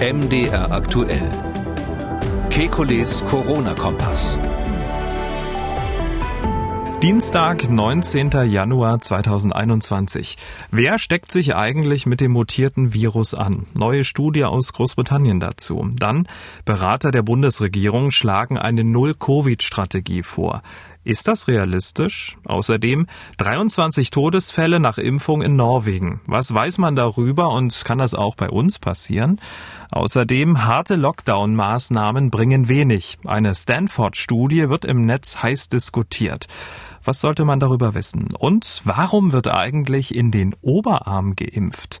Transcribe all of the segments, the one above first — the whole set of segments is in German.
MDR aktuell. Kekules Corona-Kompass. Dienstag, 19. Januar 2021. Wer steckt sich eigentlich mit dem mutierten Virus an? Neue Studie aus Großbritannien dazu. Dann Berater der Bundesregierung schlagen eine Null-Covid-Strategie vor. Ist das realistisch? Außerdem 23 Todesfälle nach Impfung in Norwegen. Was weiß man darüber und kann das auch bei uns passieren? Außerdem harte Lockdown-Maßnahmen bringen wenig. Eine Stanford-Studie wird im Netz heiß diskutiert. Was sollte man darüber wissen? Und warum wird eigentlich in den Oberarm geimpft?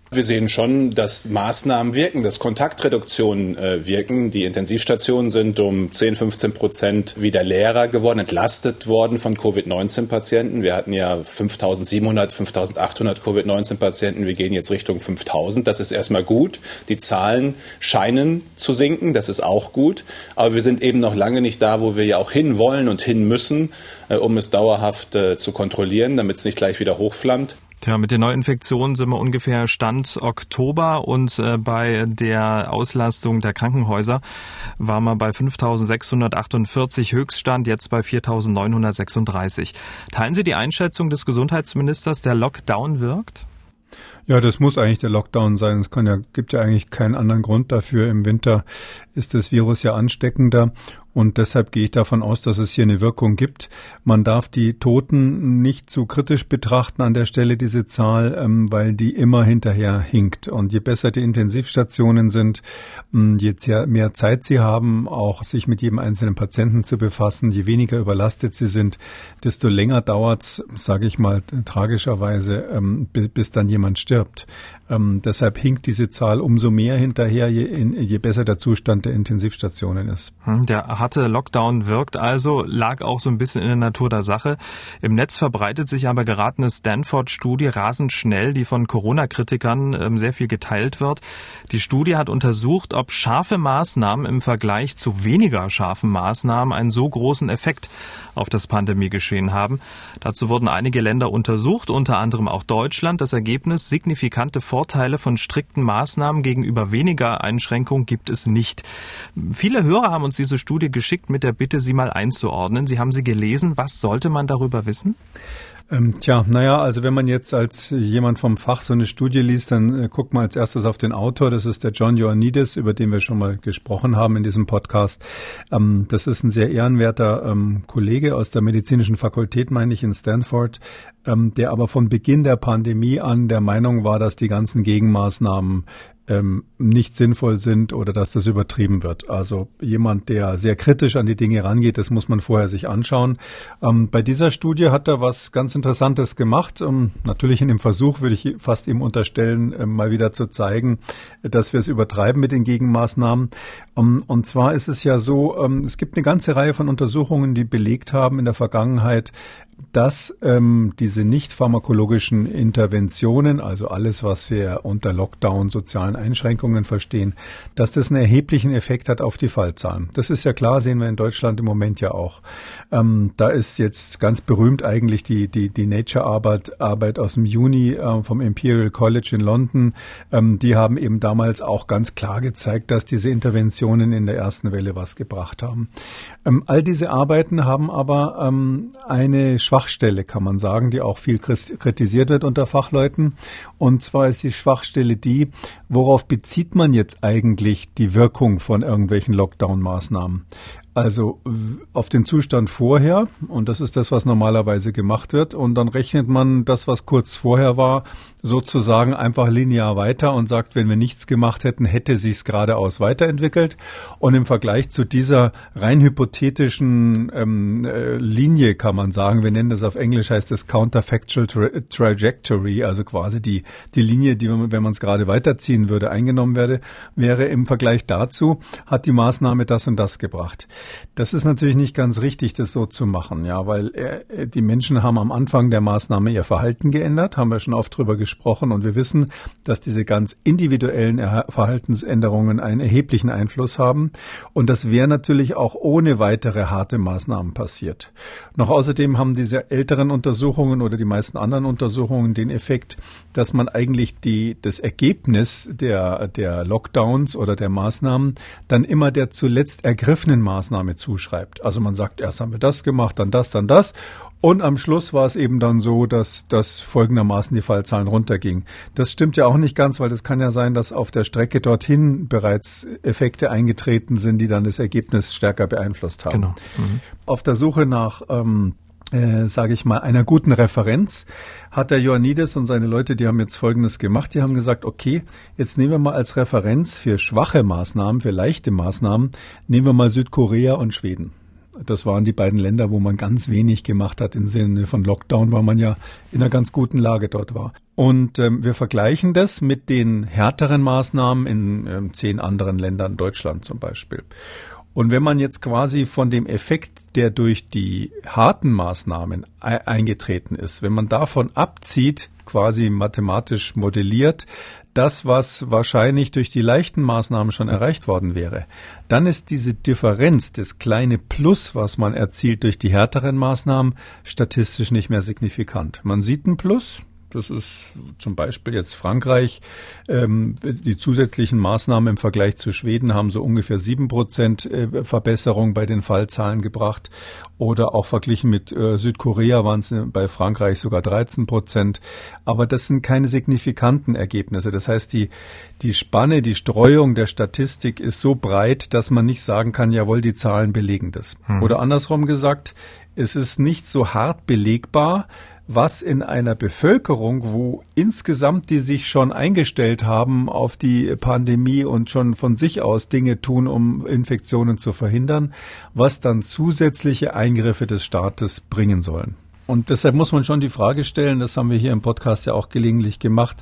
Wir sehen schon, dass Maßnahmen wirken, dass Kontaktreduktionen äh, wirken. Die Intensivstationen sind um 10, 15 Prozent wieder leerer geworden, entlastet worden von Covid-19-Patienten. Wir hatten ja 5700, 5800 Covid-19-Patienten. Wir gehen jetzt Richtung 5000. Das ist erstmal gut. Die Zahlen scheinen zu sinken. Das ist auch gut. Aber wir sind eben noch lange nicht da, wo wir ja auch hin wollen und hin müssen, äh, um es dauerhaft äh, zu kontrollieren, damit es nicht gleich wieder hochflammt. Tja, mit den Neuinfektionen sind wir ungefähr Stand Oktober und äh, bei der Auslastung der Krankenhäuser war man bei 5.648 Höchststand, jetzt bei 4.936. Teilen Sie die Einschätzung des Gesundheitsministers, der Lockdown wirkt? Ja, das muss eigentlich der Lockdown sein. Es kann ja, gibt ja eigentlich keinen anderen Grund dafür. Im Winter ist das Virus ja ansteckender und deshalb gehe ich davon aus, dass es hier eine Wirkung gibt. Man darf die Toten nicht zu kritisch betrachten an der Stelle, diese Zahl, ähm, weil die immer hinterher hinkt. Und je besser die Intensivstationen sind, ähm, je mehr Zeit sie haben, auch sich mit jedem einzelnen Patienten zu befassen, je weniger überlastet sie sind, desto länger dauert es, sage ich mal tragischerweise, ähm, bis dann jemand stirbt. Ähm, deshalb hinkt diese Zahl umso mehr hinterher, je, in, je besser der Zustand der Intensivstationen ist. Hm, der harte Lockdown wirkt also, lag auch so ein bisschen in der Natur der Sache. Im Netz verbreitet sich aber gerade eine Stanford-Studie rasend schnell, die von Corona-Kritikern ähm, sehr viel geteilt wird. Die Studie hat untersucht, ob scharfe Maßnahmen im Vergleich zu weniger scharfen Maßnahmen einen so großen Effekt auf das Pandemiegeschehen haben. Dazu wurden einige Länder untersucht, unter anderem auch Deutschland. Das Ergebnis signifikante Vor Vorteile von strikten Maßnahmen gegenüber weniger Einschränkungen gibt es nicht. Viele Hörer haben uns diese Studie geschickt mit der Bitte, sie mal einzuordnen. Sie haben sie gelesen. Was sollte man darüber wissen? Ähm, tja, naja, also wenn man jetzt als jemand vom Fach so eine Studie liest, dann äh, guckt man als erstes auf den Autor. Das ist der John Ioannidis, über den wir schon mal gesprochen haben in diesem Podcast. Ähm, das ist ein sehr ehrenwerter ähm, Kollege aus der medizinischen Fakultät, meine ich, in Stanford, ähm, der aber von Beginn der Pandemie an der Meinung war, dass die ganzen Gegenmaßnahmen ähm, nicht sinnvoll sind oder dass das übertrieben wird. Also jemand, der sehr kritisch an die Dinge rangeht, das muss man vorher sich anschauen. Ähm, bei dieser Studie hat er was ganz Interessantes gemacht. Ähm, natürlich in dem Versuch würde ich fast ihm unterstellen, äh, mal wieder zu zeigen, dass wir es übertreiben mit den Gegenmaßnahmen. Ähm, und zwar ist es ja so, ähm, es gibt eine ganze Reihe von Untersuchungen, die belegt haben in der Vergangenheit, dass ähm, diese nicht pharmakologischen Interventionen, also alles, was wir unter Lockdown, sozialen Einschränkungen verstehen, dass das einen erheblichen Effekt hat auf die Fallzahlen. Das ist ja klar, sehen wir in Deutschland im Moment ja auch. Ähm, da ist jetzt ganz berühmt eigentlich die, die, die Nature-Arbeit Arbeit aus dem Juni äh, vom Imperial College in London. Ähm, die haben eben damals auch ganz klar gezeigt, dass diese Interventionen in der ersten Welle was gebracht haben. Ähm, all diese Arbeiten haben aber ähm, eine Schwachstelle, kann man sagen, die auch viel kritisiert wird unter Fachleuten. Und zwar ist die Schwachstelle die, worauf bezieht man jetzt eigentlich die Wirkung von irgendwelchen Lockdown-Maßnahmen? Also auf den Zustand vorher, und das ist das, was normalerweise gemacht wird, und dann rechnet man das, was kurz vorher war, sozusagen einfach linear weiter und sagt, wenn wir nichts gemacht hätten, hätte sich's geradeaus weiterentwickelt. Und im Vergleich zu dieser rein hypothetischen ähm, äh, Linie kann man sagen, wir nennen das auf Englisch, heißt das Counterfactual tra Trajectory, also quasi die, die Linie, die, wenn man es gerade weiterziehen würde, eingenommen werde, wäre im Vergleich dazu, hat die Maßnahme das und das gebracht. Das ist natürlich nicht ganz richtig, das so zu machen, ja, weil äh, die Menschen haben am Anfang der Maßnahme ihr Verhalten geändert, haben wir schon oft drüber gesprochen und wir wissen, dass diese ganz individuellen Verhaltensänderungen einen erheblichen Einfluss haben und das wäre natürlich auch ohne weitere harte Maßnahmen passiert. Noch außerdem haben diese älteren Untersuchungen oder die meisten anderen Untersuchungen den Effekt, dass man eigentlich die, das Ergebnis der, der Lockdowns oder der Maßnahmen dann immer der zuletzt ergriffenen Maßnahme zuschreibt. Also man sagt, erst haben wir das gemacht, dann das, dann das. Und am Schluss war es eben dann so, dass, dass folgendermaßen die Fallzahlen runtergingen. Das stimmt ja auch nicht ganz, weil das kann ja sein, dass auf der Strecke dorthin bereits Effekte eingetreten sind, die dann das Ergebnis stärker beeinflusst haben. Genau. Mhm. Auf der Suche nach ähm, äh, sage ich mal, einer guten Referenz, hat der Ioannidis und seine Leute, die haben jetzt Folgendes gemacht. Die haben gesagt, okay, jetzt nehmen wir mal als Referenz für schwache Maßnahmen, für leichte Maßnahmen, nehmen wir mal Südkorea und Schweden. Das waren die beiden Länder, wo man ganz wenig gemacht hat im Sinne von Lockdown, weil man ja in einer ganz guten Lage dort war. Und ähm, wir vergleichen das mit den härteren Maßnahmen in ähm, zehn anderen Ländern, Deutschland zum Beispiel. Und wenn man jetzt quasi von dem Effekt, der durch die harten Maßnahmen eingetreten ist, wenn man davon abzieht, quasi mathematisch modelliert, das, was wahrscheinlich durch die leichten Maßnahmen schon erreicht worden wäre, dann ist diese Differenz, das kleine Plus, was man erzielt durch die härteren Maßnahmen, statistisch nicht mehr signifikant. Man sieht ein Plus, das ist zum Beispiel jetzt Frankreich. Ähm, die zusätzlichen Maßnahmen im Vergleich zu Schweden haben so ungefähr sieben Prozent äh, Verbesserung bei den Fallzahlen gebracht. Oder auch verglichen mit äh, Südkorea waren es bei Frankreich sogar 13 Prozent. Aber das sind keine signifikanten Ergebnisse. Das heißt, die, die Spanne, die Streuung der Statistik ist so breit, dass man nicht sagen kann, jawohl, die Zahlen belegen das. Hm. Oder andersrum gesagt, es ist nicht so hart belegbar, was in einer Bevölkerung, wo insgesamt die sich schon eingestellt haben auf die Pandemie und schon von sich aus Dinge tun, um Infektionen zu verhindern, was dann zusätzliche Eingriffe des Staates bringen sollen. Und deshalb muss man schon die Frage stellen, das haben wir hier im Podcast ja auch gelegentlich gemacht,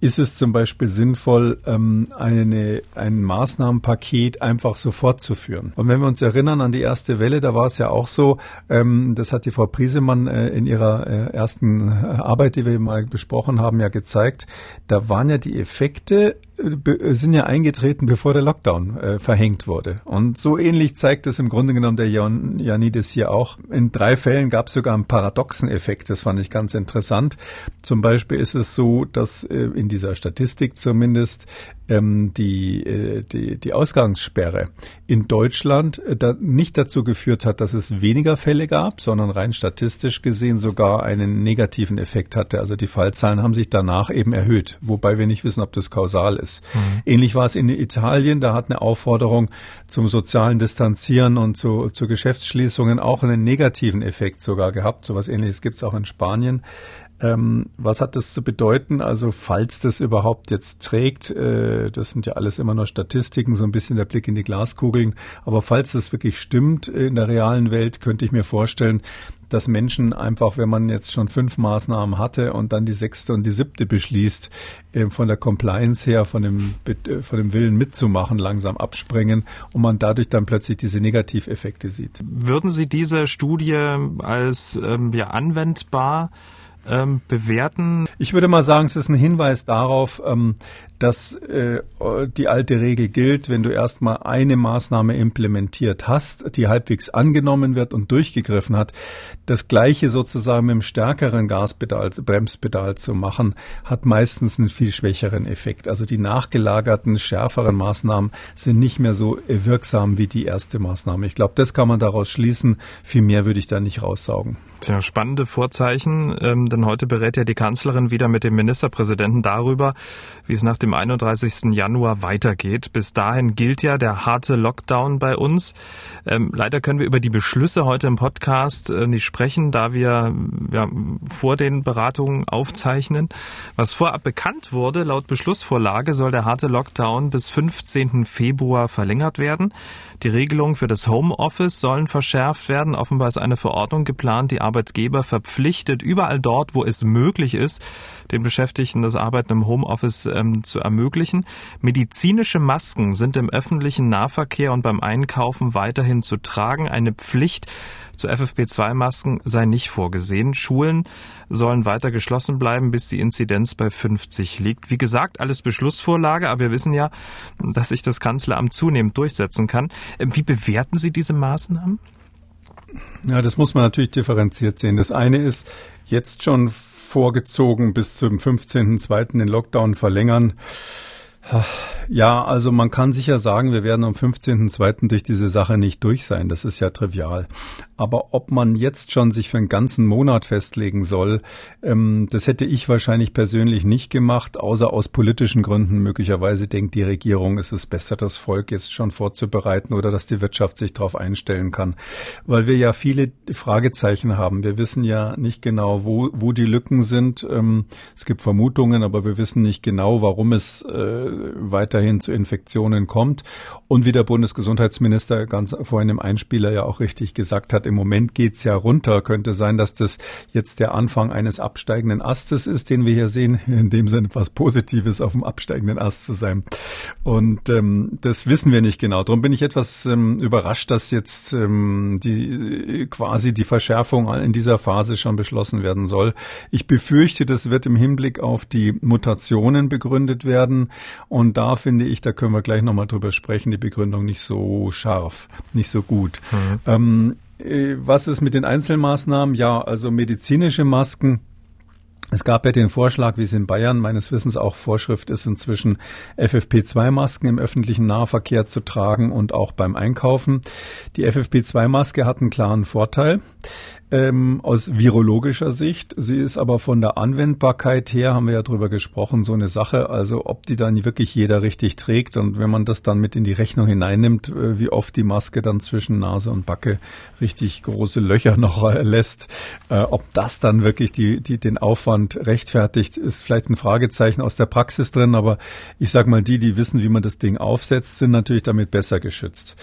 ist es zum Beispiel sinnvoll, ähm, eine, ein Maßnahmenpaket einfach so fortzuführen. Und wenn wir uns erinnern an die erste Welle, da war es ja auch so, ähm, das hat die Frau Priesemann äh, in ihrer äh, ersten Arbeit, die wir mal besprochen haben, ja gezeigt, da waren ja die Effekte sind ja eingetreten, bevor der Lockdown äh, verhängt wurde. Und so ähnlich zeigt es im Grunde genommen der Jan Janidis hier auch. In drei Fällen gab es sogar einen paradoxen Effekt, das fand ich ganz interessant. Zum Beispiel ist es so, dass äh, in dieser Statistik zumindest ähm, die, äh, die, die Ausgangssperre in Deutschland äh, da nicht dazu geführt hat, dass es weniger Fälle gab, sondern rein statistisch gesehen sogar einen negativen Effekt hatte. Also die Fallzahlen haben sich danach eben erhöht, wobei wir nicht wissen, ob das kausal ist. Mhm. Ähnlich war es in Italien, da hat eine Aufforderung zum sozialen Distanzieren und zu, zu Geschäftsschließungen auch einen negativen Effekt sogar gehabt. So was ähnliches gibt es auch in Spanien. Ähm, was hat das zu bedeuten? Also falls das überhaupt jetzt trägt, äh, das sind ja alles immer nur Statistiken, so ein bisschen der Blick in die Glaskugeln, aber falls das wirklich stimmt in der realen Welt, könnte ich mir vorstellen, dass Menschen einfach, wenn man jetzt schon fünf Maßnahmen hatte und dann die sechste und die siebte beschließt, von der Compliance her, von dem, äh, von dem Willen mitzumachen, langsam abspringen und man dadurch dann plötzlich diese Negativeffekte sieht. Würden Sie diese Studie als ähm, ja, anwendbar ähm, bewerten? Ich würde mal sagen, es ist ein Hinweis darauf, ähm, dass äh, die alte Regel gilt, wenn du erstmal eine Maßnahme implementiert hast, die halbwegs angenommen wird und durchgegriffen hat, das gleiche sozusagen mit einem stärkeren Gaspedal, Bremspedal zu machen, hat meistens einen viel schwächeren Effekt. Also die nachgelagerten, schärferen Maßnahmen sind nicht mehr so wirksam wie die erste Maßnahme. Ich glaube, das kann man daraus schließen. Viel mehr würde ich da nicht raussaugen. Tja, spannende Vorzeichen, ähm, denn heute berät ja die Kanzlerin wieder mit dem Ministerpräsidenten darüber, wie es nach dem 31. Januar weitergeht. Bis dahin gilt ja der harte Lockdown bei uns. Ähm, leider können wir über die Beschlüsse heute im Podcast äh, nicht sprechen, da wir ja, vor den Beratungen aufzeichnen. Was vorab bekannt wurde, laut Beschlussvorlage soll der harte Lockdown bis 15. Februar verlängert werden. Die Regelungen für das Homeoffice sollen verschärft werden. Offenbar ist eine Verordnung geplant, die Arbeitgeber verpflichtet, überall dort, wo es möglich ist, den Beschäftigten das Arbeiten im Homeoffice ähm, zu ermöglichen. Medizinische Masken sind im öffentlichen Nahverkehr und beim Einkaufen weiterhin zu tragen. Eine Pflicht zu FFP2-Masken sei nicht vorgesehen. Schulen sollen weiter geschlossen bleiben, bis die Inzidenz bei 50 liegt. Wie gesagt, alles Beschlussvorlage, aber wir wissen ja, dass sich das Kanzleramt zunehmend durchsetzen kann. Wie bewerten Sie diese Maßnahmen? Ja, das muss man natürlich differenziert sehen. Das eine ist jetzt schon vorgezogen bis zum 15.02. den Lockdown verlängern. Ja, also man kann sicher sagen, wir werden am 15.02. durch diese Sache nicht durch sein. Das ist ja trivial. Aber ob man jetzt schon sich für einen ganzen Monat festlegen soll, ähm, das hätte ich wahrscheinlich persönlich nicht gemacht, außer aus politischen Gründen. Möglicherweise denkt die Regierung, es ist besser, das Volk jetzt schon vorzubereiten oder dass die Wirtschaft sich darauf einstellen kann. Weil wir ja viele Fragezeichen haben. Wir wissen ja nicht genau, wo, wo die Lücken sind. Ähm, es gibt Vermutungen, aber wir wissen nicht genau, warum es äh, weiterhin zu Infektionen kommt. Und wie der Bundesgesundheitsminister ganz vorhin im Einspieler ja auch richtig gesagt hat, im Moment geht's ja runter. Könnte sein, dass das jetzt der Anfang eines absteigenden Astes ist, den wir hier sehen. In dem Sinne etwas Positives, auf dem absteigenden Ast zu sein. Und ähm, das wissen wir nicht genau. Darum bin ich etwas ähm, überrascht, dass jetzt ähm, die quasi die Verschärfung in dieser Phase schon beschlossen werden soll. Ich befürchte, das wird im Hinblick auf die Mutationen begründet werden. Und da finde ich, da können wir gleich nochmal drüber sprechen, die Begründung nicht so scharf, nicht so gut. Mhm. Ähm, äh, was ist mit den Einzelmaßnahmen? Ja, also medizinische Masken. Es gab ja den Vorschlag, wie es in Bayern meines Wissens auch Vorschrift ist, inzwischen FFP2-Masken im öffentlichen Nahverkehr zu tragen und auch beim Einkaufen. Die FFP2-Maske hat einen klaren Vorteil ähm, aus virologischer Sicht. Sie ist aber von der Anwendbarkeit her, haben wir ja drüber gesprochen, so eine Sache. Also ob die dann wirklich jeder richtig trägt und wenn man das dann mit in die Rechnung hineinnimmt, äh, wie oft die Maske dann zwischen Nase und Backe richtig große Löcher noch lässt, äh, ob das dann wirklich die, die, den Aufwand rechtfertigt, ist vielleicht ein Fragezeichen aus der Praxis drin. Aber ich sag mal, die, die wissen, wie man das Ding aufsetzt, sind natürlich damit besser geschützt.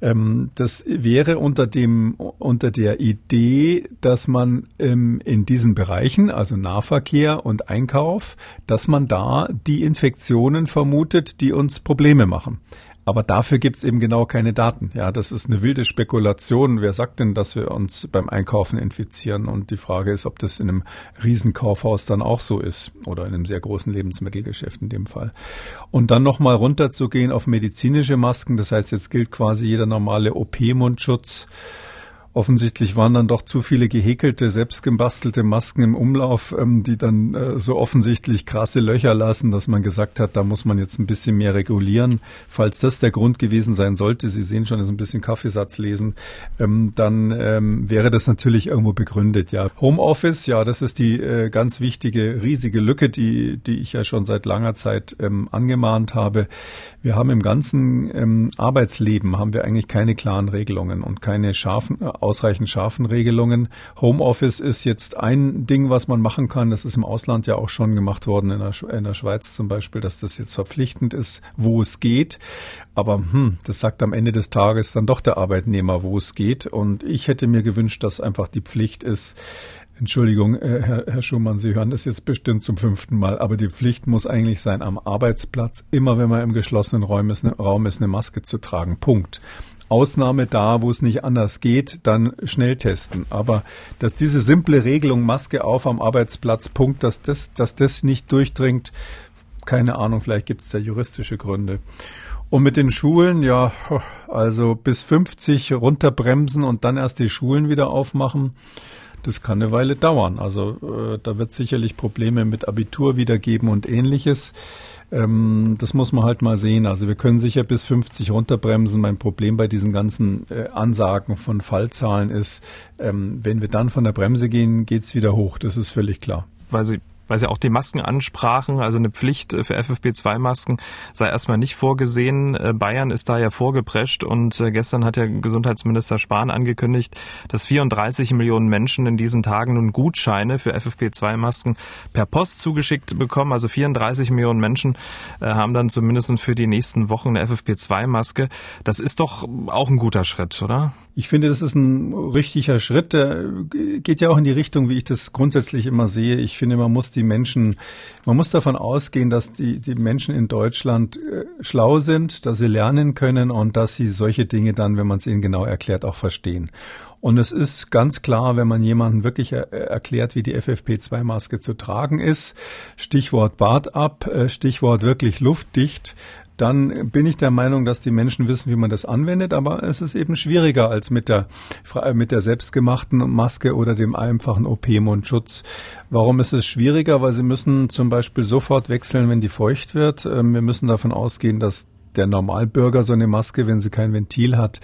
Ähm, das wäre unter dem, unter der Idee, dass man ähm, in diesen Bereichen, also Nahverkehr und Einkauf, dass man da die Infektionen vermutet, die uns Probleme machen. Aber dafür gibt's eben genau keine Daten. Ja, das ist eine wilde Spekulation. Wer sagt denn, dass wir uns beim Einkaufen infizieren? Und die Frage ist, ob das in einem Riesenkaufhaus dann auch so ist oder in einem sehr großen Lebensmittelgeschäft in dem Fall. Und dann nochmal runterzugehen auf medizinische Masken. Das heißt, jetzt gilt quasi jeder normale OP-Mundschutz offensichtlich waren dann doch zu viele gehäkelte, selbstgebastelte Masken im Umlauf, ähm, die dann äh, so offensichtlich krasse Löcher lassen, dass man gesagt hat, da muss man jetzt ein bisschen mehr regulieren. Falls das der Grund gewesen sein sollte, Sie sehen schon, ist ein bisschen Kaffeesatz lesen, ähm, dann ähm, wäre das natürlich irgendwo begründet. Ja, Homeoffice, ja, das ist die äh, ganz wichtige, riesige Lücke, die, die ich ja schon seit langer Zeit ähm, angemahnt habe. Wir haben im ganzen ähm, Arbeitsleben haben wir eigentlich keine klaren Regelungen und keine scharfen äh, ausreichend scharfen Regelungen. Homeoffice ist jetzt ein Ding, was man machen kann. Das ist im Ausland ja auch schon gemacht worden, in der, in der Schweiz zum Beispiel, dass das jetzt verpflichtend ist, wo es geht. Aber hm, das sagt am Ende des Tages dann doch der Arbeitnehmer, wo es geht. Und ich hätte mir gewünscht, dass einfach die Pflicht ist, Entschuldigung, äh, Herr, Schumann, Sie hören das jetzt bestimmt zum fünften Mal, aber die Pflicht muss eigentlich sein, am Arbeitsplatz, immer wenn man im geschlossenen eine, Raum ist, eine Maske zu tragen. Punkt. Ausnahme da, wo es nicht anders geht, dann schnell testen. Aber dass diese simple Regelung Maske auf am Arbeitsplatz, Punkt, dass das, dass das nicht durchdringt, keine Ahnung, vielleicht gibt es da juristische Gründe. Und mit den Schulen, ja, also bis 50 runterbremsen und dann erst die Schulen wieder aufmachen. Das kann eine Weile dauern. Also äh, da wird sicherlich Probleme mit Abitur wieder geben und ähnliches. Ähm, das muss man halt mal sehen. Also wir können sicher bis 50 runterbremsen. Mein Problem bei diesen ganzen äh, Ansagen von Fallzahlen ist, ähm, wenn wir dann von der Bremse gehen, geht's wieder hoch. Das ist völlig klar. Weil Sie weil Sie auch die Masken ansprachen. Also eine Pflicht für FFP2-Masken sei erstmal nicht vorgesehen. Äh, Bayern ist da ja vorgeprescht und äh, gestern hat ja Gesundheitsminister Spahn angekündigt, dass 34 Millionen Menschen in diesen Tagen nun Gutscheine für FFP2-Masken per Post zugeschickt bekommen. Also 34 Millionen Menschen äh, haben dann zumindest für die nächsten Wochen eine FFP2-Maske. Das ist doch auch ein guter Schritt, oder? Ich finde, das ist ein richtiger Schritt. Der geht ja auch in die Richtung, wie ich das grundsätzlich immer sehe. Ich finde, man muss die Menschen, man muss davon ausgehen, dass die, die Menschen in Deutschland äh, schlau sind, dass sie lernen können und dass sie solche Dinge dann, wenn man es ihnen genau erklärt, auch verstehen. Und es ist ganz klar, wenn man jemanden wirklich er erklärt, wie die FFP2-Maske zu tragen ist, Stichwort Bart ab, äh, Stichwort wirklich luftdicht, dann bin ich der Meinung, dass die Menschen wissen, wie man das anwendet, aber es ist eben schwieriger als mit der, mit der selbstgemachten Maske oder dem einfachen OP-Mundschutz. Warum ist es schwieriger? Weil sie müssen zum Beispiel sofort wechseln, wenn die feucht wird. Ähm, wir müssen davon ausgehen, dass der Normalbürger so eine Maske, wenn sie kein Ventil hat,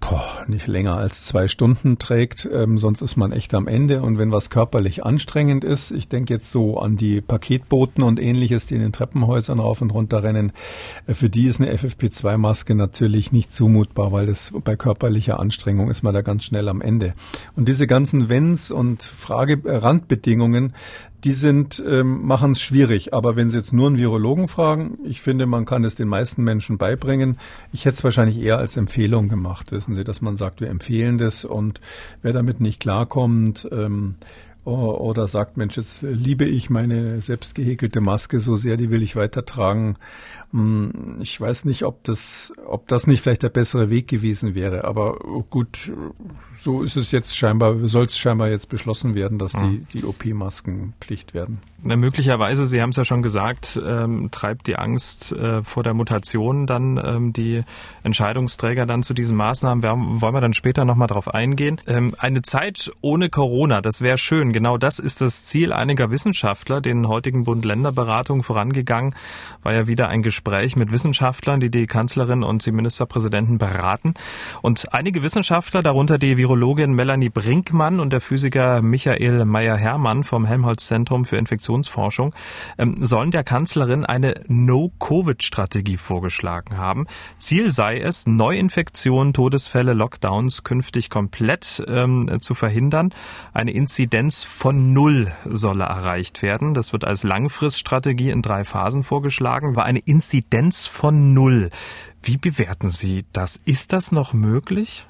boah, nicht länger als zwei Stunden trägt, ähm, sonst ist man echt am Ende. Und wenn was körperlich anstrengend ist, ich denke jetzt so an die Paketboten und ähnliches, die in den Treppenhäusern rauf und runter rennen, äh, für die ist eine FFP2-Maske natürlich nicht zumutbar, weil das bei körperlicher Anstrengung ist man da ganz schnell am Ende. Und diese ganzen Wenns und Frage äh, Randbedingungen, die sind, ähm, machen es schwierig. Aber wenn Sie jetzt nur einen Virologen fragen, ich finde, man kann es den meisten Menschen beibringen. Ich hätte es wahrscheinlich eher als Empfehlung gemacht, wissen Sie, dass man sagt, wir empfehlen das und wer damit nicht klarkommt, ähm, oder sagt, Mensch, jetzt liebe ich meine selbst gehäkelte Maske so sehr, die will ich weitertragen. Hm, ich weiß nicht, ob das, ob das nicht vielleicht der bessere Weg gewesen wäre. Aber gut, so ist es jetzt scheinbar, soll es scheinbar jetzt beschlossen werden, dass die, die OP-Masken Pflicht werden. Na, möglicherweise, Sie haben es ja schon gesagt, ähm, treibt die Angst äh, vor der Mutation dann ähm, die Entscheidungsträger dann zu diesen Maßnahmen. Wir wollen wir dann später nochmal drauf eingehen. Ähm, eine Zeit ohne Corona, das wäre schön. Genau das ist das Ziel einiger Wissenschaftler, den heutigen Bund-Länder-Beratungen vorangegangen, war ja wieder ein Gespräch mit Wissenschaftlern, die die Kanzlerin und die Ministerpräsidenten beraten. Und einige Wissenschaftler, darunter die Virologin Melanie Brinkmann und der Physiker Michael Meyer-Hermann vom Helmholtz-Zentrum für Infektionsforschung, ähm, sollen der Kanzlerin eine No-Covid-Strategie vorgeschlagen haben. Ziel sei es, Neuinfektionen, Todesfälle, Lockdowns künftig komplett ähm, zu verhindern. Eine Inzidenz von Null solle erreicht werden. Das wird als Langfriststrategie in drei Phasen vorgeschlagen. War eine Inzidenz von Null. Wie bewerten Sie das? Ist das noch möglich?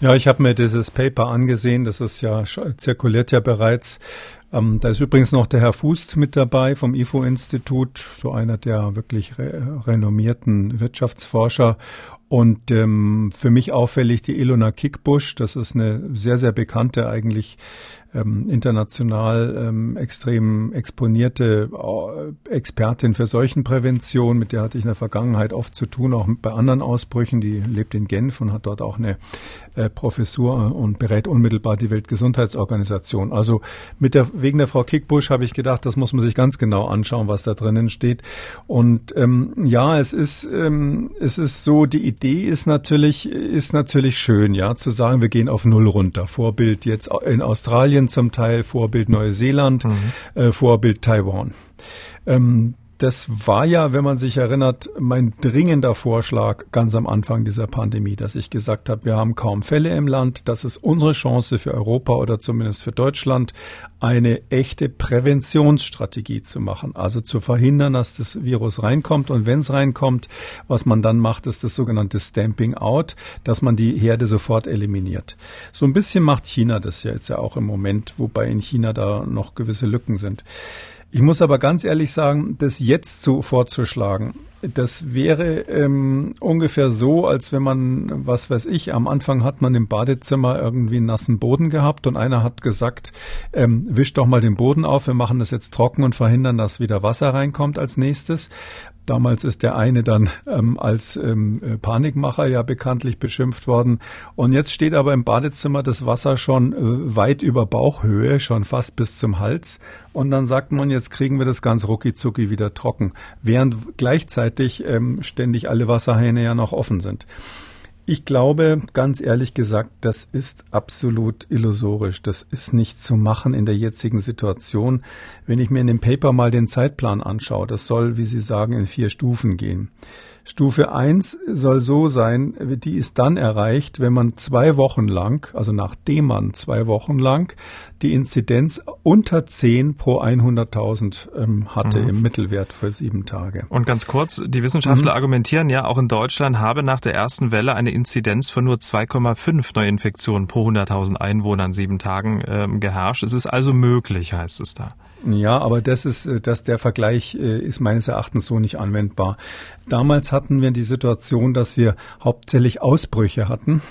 Ja, ich habe mir dieses Paper angesehen, das ist ja zirkuliert ja bereits. Ähm, da ist übrigens noch der Herr Fußt mit dabei vom IFO-Institut, so einer der wirklich re renommierten Wirtschaftsforscher. Und ähm, für mich auffällig die Ilona Kickbusch, das ist eine sehr, sehr bekannte, eigentlich ähm, international ähm, extrem exponierte äh, Expertin für Seuchenprävention, mit der hatte ich in der Vergangenheit oft zu tun, auch bei anderen Ausbrüchen. Die lebt in Genf und hat dort auch eine äh, Professur und berät unmittelbar die Weltgesundheitsorganisation. Also mit der, wegen der Frau Kickbusch habe ich gedacht, das muss man sich ganz genau anschauen, was da drinnen steht. Und ähm, ja, es ist, ähm, es ist so, die Idee ist natürlich, ist natürlich schön, ja, zu sagen, wir gehen auf Null runter. Vorbild jetzt in Australien zum Teil, Vorbild Neuseeland, mhm. äh, Vorbild Taiwan. Ähm, das war ja, wenn man sich erinnert, mein dringender Vorschlag ganz am Anfang dieser Pandemie, dass ich gesagt habe, wir haben kaum Fälle im Land. Das ist unsere Chance für Europa oder zumindest für Deutschland, eine echte Präventionsstrategie zu machen. Also zu verhindern, dass das Virus reinkommt. Und wenn es reinkommt, was man dann macht, ist das sogenannte Stamping Out, dass man die Herde sofort eliminiert. So ein bisschen macht China das ja jetzt ja auch im Moment, wobei in China da noch gewisse Lücken sind. Ich muss aber ganz ehrlich sagen, das jetzt so vorzuschlagen, das wäre ähm, ungefähr so, als wenn man, was weiß ich, am Anfang hat man im Badezimmer irgendwie einen nassen Boden gehabt und einer hat gesagt, ähm, wisch doch mal den Boden auf, wir machen das jetzt trocken und verhindern, dass wieder Wasser reinkommt als nächstes. Damals ist der eine dann ähm, als ähm, äh, Panikmacher ja bekanntlich beschimpft worden. Und jetzt steht aber im Badezimmer das Wasser schon äh, weit über Bauchhöhe, schon fast bis zum Hals. Und dann sagt man, jetzt kriegen wir das ganz rucki wieder trocken, während gleichzeitig ähm, ständig alle Wasserhähne ja noch offen sind. Ich glaube, ganz ehrlich gesagt, das ist absolut illusorisch. Das ist nicht zu machen in der jetzigen Situation. Wenn ich mir in dem Paper mal den Zeitplan anschaue, das soll, wie Sie sagen, in vier Stufen gehen. Stufe 1 soll so sein, die ist dann erreicht, wenn man zwei Wochen lang, also nachdem man zwei Wochen lang die Inzidenz unter 10 pro 100.000 ähm, hatte mhm. im Mittelwert für sieben Tage. Und ganz kurz, die Wissenschaftler mhm. argumentieren ja, auch in Deutschland habe nach der ersten Welle eine Inzidenz von nur 2,5 Neuinfektionen pro 100.000 Einwohnern sieben Tagen ähm, geherrscht. Es ist also möglich, heißt es da. Ja, aber das ist, äh, dass der Vergleich äh, ist meines Erachtens so nicht anwendbar. Damals hatten wir die Situation, dass wir hauptsächlich Ausbrüche hatten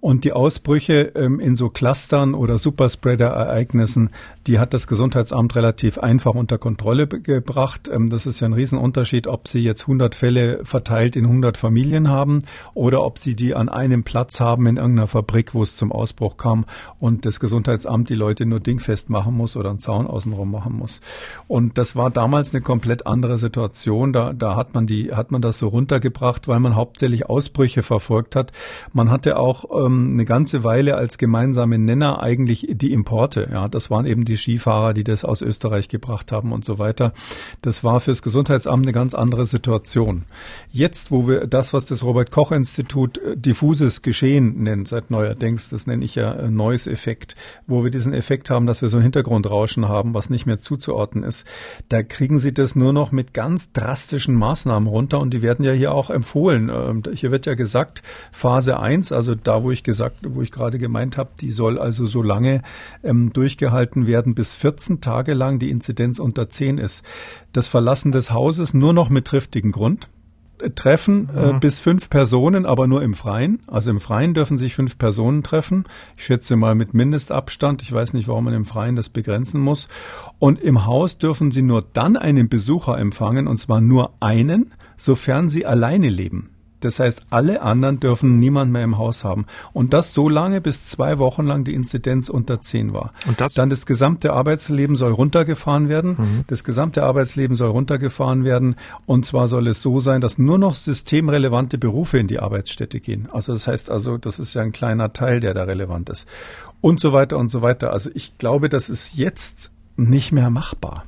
und die Ausbrüche ähm, in so Clustern oder Superspreader-Ereignissen, die hat das Gesundheitsamt relativ einfach unter Kontrolle gebracht. Ähm, das ist ja ein Riesenunterschied, ob Sie jetzt 100 Fälle verteilt in 100 Familien haben oder ob Sie die an einem Platz haben in irgendeiner Fabrik, wo es zum Ausbruch kam und das Gesundheitsamt die Leute nur dingfest machen muss oder einen Zaun außenrum machen muss. Und das war damals eine komplett andere Situation. Da, da hat man die, hat man das so runtergebracht, weil man hauptsächlich Ausbrüche verfolgt hat. Man hatte auch ähm, eine ganze Weile als gemeinsame Nenner eigentlich die Importe. Ja, das waren eben die Skifahrer, die das aus Österreich gebracht haben und so weiter. Das war fürs Gesundheitsamt eine ganz andere Situation. Jetzt, wo wir das, was das Robert Koch Institut äh, diffuses Geschehen nennt, seit neuerdings, das nenne ich ja äh, neues Effekt, wo wir diesen Effekt haben, dass wir so ein Hintergrundrauschen haben, was nicht mehr zuzuordnen ist, da kriegen Sie das nur noch mit ganz drastischen Maßnahmen runter und die werden ja hier auch empfohlen. Ähm, hier wird ja gesagt, Phase 1, also da, wo ich gesagt, wo ich gerade gemeint habe, die soll also so lange ähm, durchgehalten werden, bis 14 Tage lang die Inzidenz unter 10 ist. Das Verlassen des Hauses nur noch mit triftigen Grund. Äh, treffen äh, mhm. bis fünf Personen, aber nur im Freien. Also im Freien dürfen sich fünf Personen treffen. Ich schätze mal mit Mindestabstand. Ich weiß nicht, warum man im Freien das begrenzen muss. Und im Haus dürfen Sie nur dann einen Besucher empfangen, und zwar nur einen, sofern Sie alleine leben. Das heißt, alle anderen dürfen niemand mehr im Haus haben. Und das so lange, bis zwei Wochen lang die Inzidenz unter zehn war. Und das? Dann das gesamte Arbeitsleben soll runtergefahren werden. Mhm. Das gesamte Arbeitsleben soll runtergefahren werden. Und zwar soll es so sein, dass nur noch systemrelevante Berufe in die Arbeitsstätte gehen. Also das heißt also, das ist ja ein kleiner Teil, der da relevant ist. Und so weiter und so weiter. Also ich glaube, das ist jetzt nicht mehr machbar.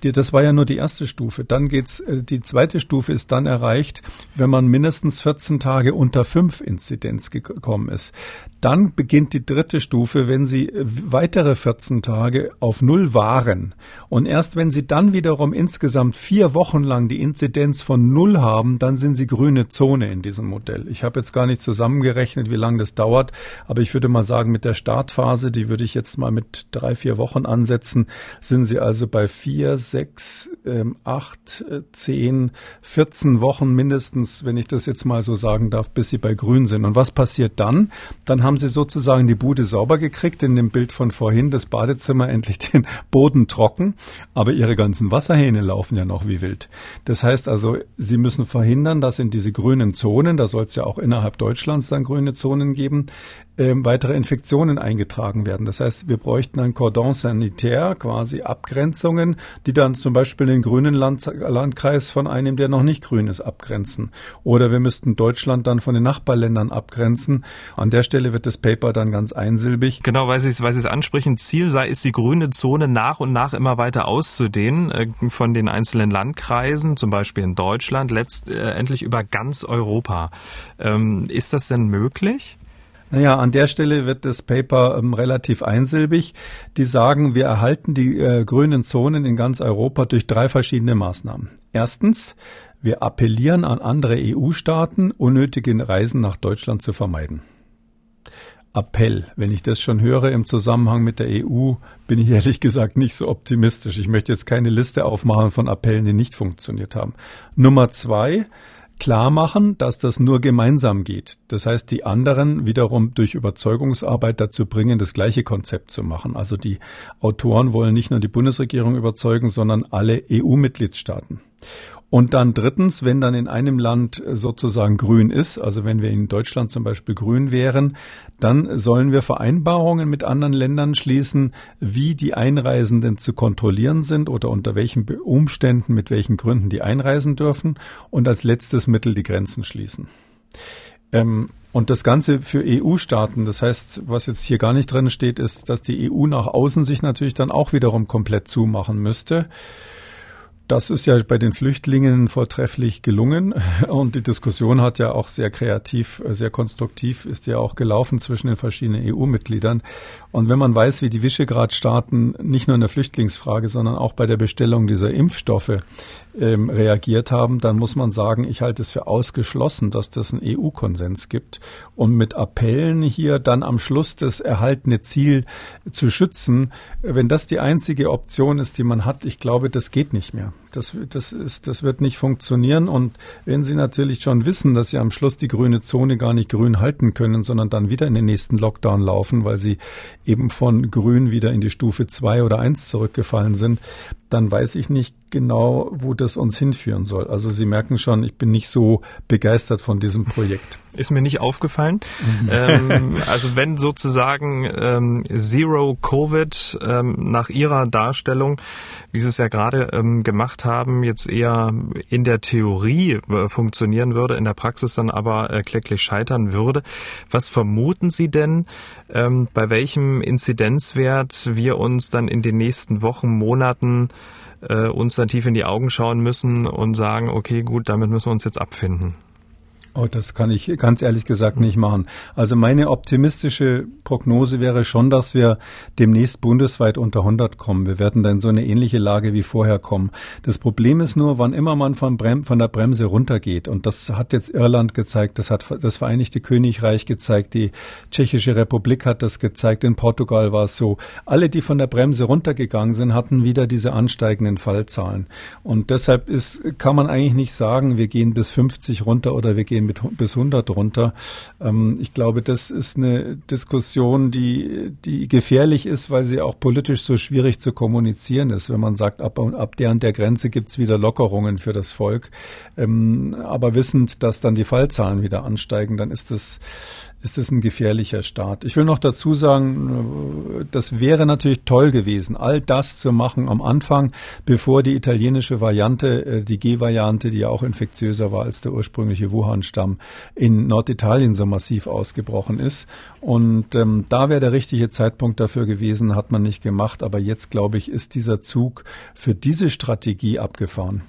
Das war ja nur die erste Stufe. Dann geht's, äh, die zweite Stufe ist dann erreicht, wenn man mindestens 14 Tage unter 5 Inzidenz gekommen ist. Dann beginnt die dritte Stufe, wenn Sie äh, weitere 14 Tage auf Null waren. Und erst wenn Sie dann wiederum insgesamt vier Wochen lang die Inzidenz von Null haben, dann sind Sie grüne Zone in diesem Modell. Ich habe jetzt gar nicht zusammengerechnet, wie lange das dauert, aber ich würde mal sagen, mit der Startphase, die würde ich jetzt mal mit drei, vier Wochen ansetzen, sind Sie also bei vier, sechs, ähm, acht, äh, zehn, 14 Wochen mindestens, wenn ich das jetzt mal so sagen darf, bis Sie bei grün sind. Und was passiert dann? Dann haben sie sozusagen die Bude sauber gekriegt, in dem Bild von vorhin, das Badezimmer endlich den Boden trocken, aber ihre ganzen Wasserhähne laufen ja noch wie wild. Das heißt also, sie müssen verhindern, dass in diese grünen Zonen, da soll es ja auch innerhalb Deutschlands dann grüne Zonen geben, ähm, weitere Infektionen eingetragen werden. Das heißt, wir bräuchten ein Cordon sanitaire, quasi Abgrenzungen, die dann zum Beispiel den grünen Land Landkreis von einem, der noch nicht grün ist, abgrenzen. Oder wir müssten Deutschland dann von den Nachbarländern abgrenzen. An der Stelle wird das Paper dann ganz einsilbig. Genau, weil Sie es, weil Sie es ansprechen, Ziel sei es, die grüne Zone nach und nach immer weiter auszudehnen, äh, von den einzelnen Landkreisen, zum Beispiel in Deutschland, letztendlich über ganz Europa. Ähm, ist das denn möglich? Naja, an der Stelle wird das Paper ähm, relativ einsilbig. Die sagen, wir erhalten die äh, grünen Zonen in ganz Europa durch drei verschiedene Maßnahmen. Erstens, wir appellieren an andere EU-Staaten, unnötige Reisen nach Deutschland zu vermeiden. Appell. Wenn ich das schon höre im Zusammenhang mit der EU, bin ich ehrlich gesagt nicht so optimistisch. Ich möchte jetzt keine Liste aufmachen von Appellen, die nicht funktioniert haben. Nummer zwei, klar machen, dass das nur gemeinsam geht. Das heißt, die anderen wiederum durch Überzeugungsarbeit dazu bringen, das gleiche Konzept zu machen. Also die Autoren wollen nicht nur die Bundesregierung überzeugen, sondern alle EU-Mitgliedstaaten. Und dann drittens, wenn dann in einem Land sozusagen grün ist, also wenn wir in Deutschland zum Beispiel grün wären, dann sollen wir Vereinbarungen mit anderen Ländern schließen, wie die Einreisenden zu kontrollieren sind oder unter welchen Umständen, mit welchen Gründen die einreisen dürfen und als letztes Mittel die Grenzen schließen. Ähm, Und das Ganze für EU-Staaten, das heißt, was jetzt hier gar nicht drin steht, ist, dass die EU nach außen sich natürlich dann auch wiederum komplett zumachen müsste. Das ist ja bei den Flüchtlingen vortrefflich gelungen und die Diskussion hat ja auch sehr kreativ, sehr konstruktiv ist ja auch gelaufen zwischen den verschiedenen EU-Mitgliedern. Und wenn man weiß, wie die Visegrad-Staaten nicht nur in der Flüchtlingsfrage, sondern auch bei der Bestellung dieser Impfstoffe ähm, reagiert haben, dann muss man sagen, ich halte es für ausgeschlossen, dass das einen EU-Konsens gibt. Und mit Appellen hier dann am Schluss das erhaltene Ziel zu schützen, wenn das die einzige Option ist, die man hat, ich glaube, das geht nicht mehr. Das, das, ist, das wird nicht funktionieren. Und wenn Sie natürlich schon wissen, dass Sie am Schluss die grüne Zone gar nicht grün halten können, sondern dann wieder in den nächsten Lockdown laufen, weil Sie eben von grün wieder in die Stufe zwei oder eins zurückgefallen sind, dann weiß ich nicht genau, wo das uns hinführen soll. Also Sie merken schon, ich bin nicht so begeistert von diesem Projekt. Ist mir nicht aufgefallen. Mhm. ähm, also wenn sozusagen ähm, Zero Covid ähm, nach Ihrer Darstellung, wie Sie es ja gerade ähm, gemacht haben, jetzt eher in der Theorie äh, funktionieren würde, in der Praxis dann aber äh, kläglich scheitern würde, was vermuten Sie denn, ähm, bei welchem Inzidenzwert wir uns dann in den nächsten Wochen, Monaten äh, uns dann tief in die Augen schauen müssen und sagen, okay, gut, damit müssen wir uns jetzt abfinden. Oh, das kann ich ganz ehrlich gesagt nicht machen. Also meine optimistische Prognose wäre schon, dass wir demnächst bundesweit unter 100 kommen. Wir werden dann so eine ähnliche Lage wie vorher kommen. Das Problem ist nur, wann immer man von, Brem von der Bremse runtergeht. Und das hat jetzt Irland gezeigt, das hat das Vereinigte Königreich gezeigt, die Tschechische Republik hat das gezeigt, in Portugal war es so. Alle, die von der Bremse runtergegangen sind, hatten wieder diese ansteigenden Fallzahlen. Und deshalb ist, kann man eigentlich nicht sagen, wir gehen bis 50 runter oder wir gehen gehen mit bis 100 runter. Ähm, ich glaube, das ist eine Diskussion, die, die gefährlich ist, weil sie auch politisch so schwierig zu kommunizieren ist, wenn man sagt, ab, ab der und der Grenze gibt es wieder Lockerungen für das Volk. Ähm, aber wissend, dass dann die Fallzahlen wieder ansteigen, dann ist das ist es ein gefährlicher Staat. Ich will noch dazu sagen, das wäre natürlich toll gewesen, all das zu machen am Anfang, bevor die italienische Variante, äh, die G-Variante, die ja auch infektiöser war als der ursprüngliche Wuhan-Stamm, in Norditalien so massiv ausgebrochen ist. Und ähm, da wäre der richtige Zeitpunkt dafür gewesen, hat man nicht gemacht. Aber jetzt, glaube ich, ist dieser Zug für diese Strategie abgefahren.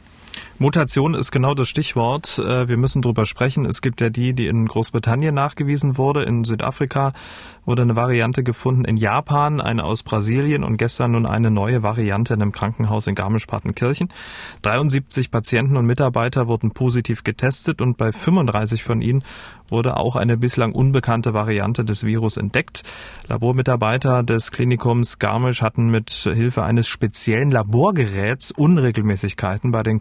Mutation ist genau das Stichwort. Äh, wir müssen drüber sprechen. Es gibt ja die, die in Großbritannien nachgewiesen wurde. In Südafrika wurde eine Variante gefunden. In Japan eine aus Brasilien und gestern nun eine neue Variante in einem Krankenhaus in Garmisch-Partenkirchen. 73 Patienten und Mitarbeiter wurden positiv getestet und bei 35 von ihnen wurde auch eine bislang unbekannte Variante des Virus entdeckt. Labormitarbeiter des Klinikums Garmisch hatten mit Hilfe eines speziellen Laborgeräts Unregelmäßigkeiten bei den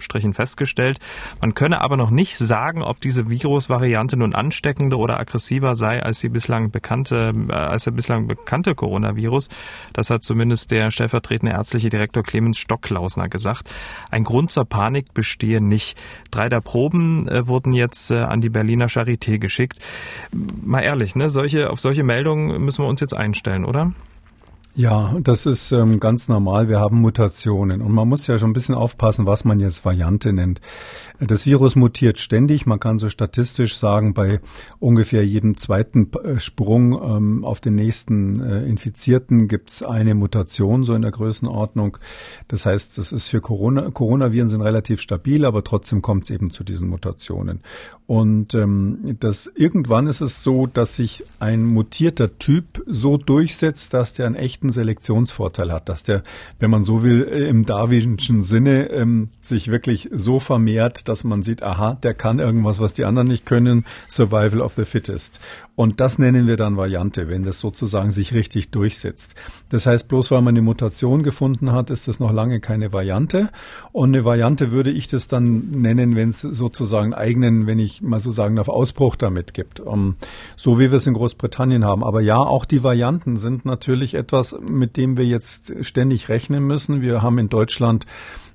Corona-Abstrichen festgestellt. Man könne aber noch nicht sagen, ob diese Virusvariante nun ansteckender oder aggressiver sei als die bislang bekannte, äh, als der bislang bekannte Coronavirus. Das hat zumindest der stellvertretende ärztliche Direktor Clemens Stocklausner gesagt. Ein Grund zur Panik bestehe nicht. Drei der Proben äh, wurden jetzt äh, an die Berliner Charité Charité geschickt. Mal ehrlich, ne? Solche, auf solche Meldungen müssen wir uns jetzt einstellen, oder? Ja, das ist ähm, ganz normal. Wir haben Mutationen und man muss ja schon ein bisschen aufpassen, was man jetzt Variante nennt. Das Virus mutiert ständig. Man kann so statistisch sagen, bei ungefähr jedem zweiten äh, Sprung ähm, auf den nächsten äh, Infizierten gibt es eine Mutation, so in der Größenordnung. Das heißt, das ist für Corona, Coronaviren sind relativ stabil, aber trotzdem kommt es eben zu diesen Mutationen. Und ähm, das irgendwann ist es so, dass sich ein mutierter Typ so durchsetzt, dass der einen echten Selektionsvorteil hat, dass der, wenn man so will, äh, im darwinschen Sinne ähm, sich wirklich so vermehrt, dass man sieht, aha, der kann irgendwas, was die anderen nicht können, Survival of the Fittest. Und das nennen wir dann Variante, wenn das sozusagen sich richtig durchsetzt. Das heißt, bloß weil man eine Mutation gefunden hat, ist das noch lange keine Variante. Und eine Variante würde ich das dann nennen, wenn es sozusagen eigenen, wenn ich mal so sagen darf, Ausbruch damit gibt. Um, ähm, so wie wir es in Großbritannien haben. Aber ja, auch die Varianten sind natürlich etwas, mit dem wir jetzt ständig rechnen müssen. Wir haben in Deutschland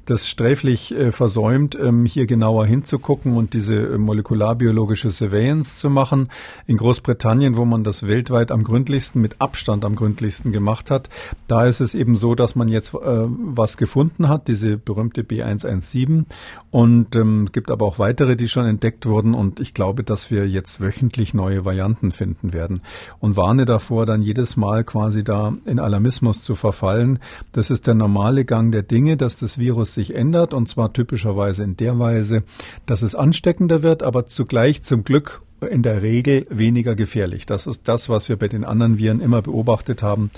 das sträflich äh, versäumt, ähm, hier genauer hinzugucken und diese äh, molekularbiologische Surveillance zu machen. In Großbritannien, wo man das weltweit am gründlichsten, mit Abstand am gründlichsten gemacht hat, da ist es eben so, dass man jetzt äh, was gefunden hat, diese berühmte B117 und ähm, gibt aber auch weitere, die schon entdeckt wurden und ich glaube, dass wir jetzt wöchentlich neue Varianten finden werden und warne davor, dann jedes Mal quasi da in Alarmismus zu verfallen. Das ist der normale Gang der Dinge, dass das Virus sich ändert und zwar typischerweise in der Weise, dass es ansteckender wird, aber zugleich zum Glück in der Regel weniger gefährlich. Das ist das, was wir bei den anderen Viren immer beobachtet haben.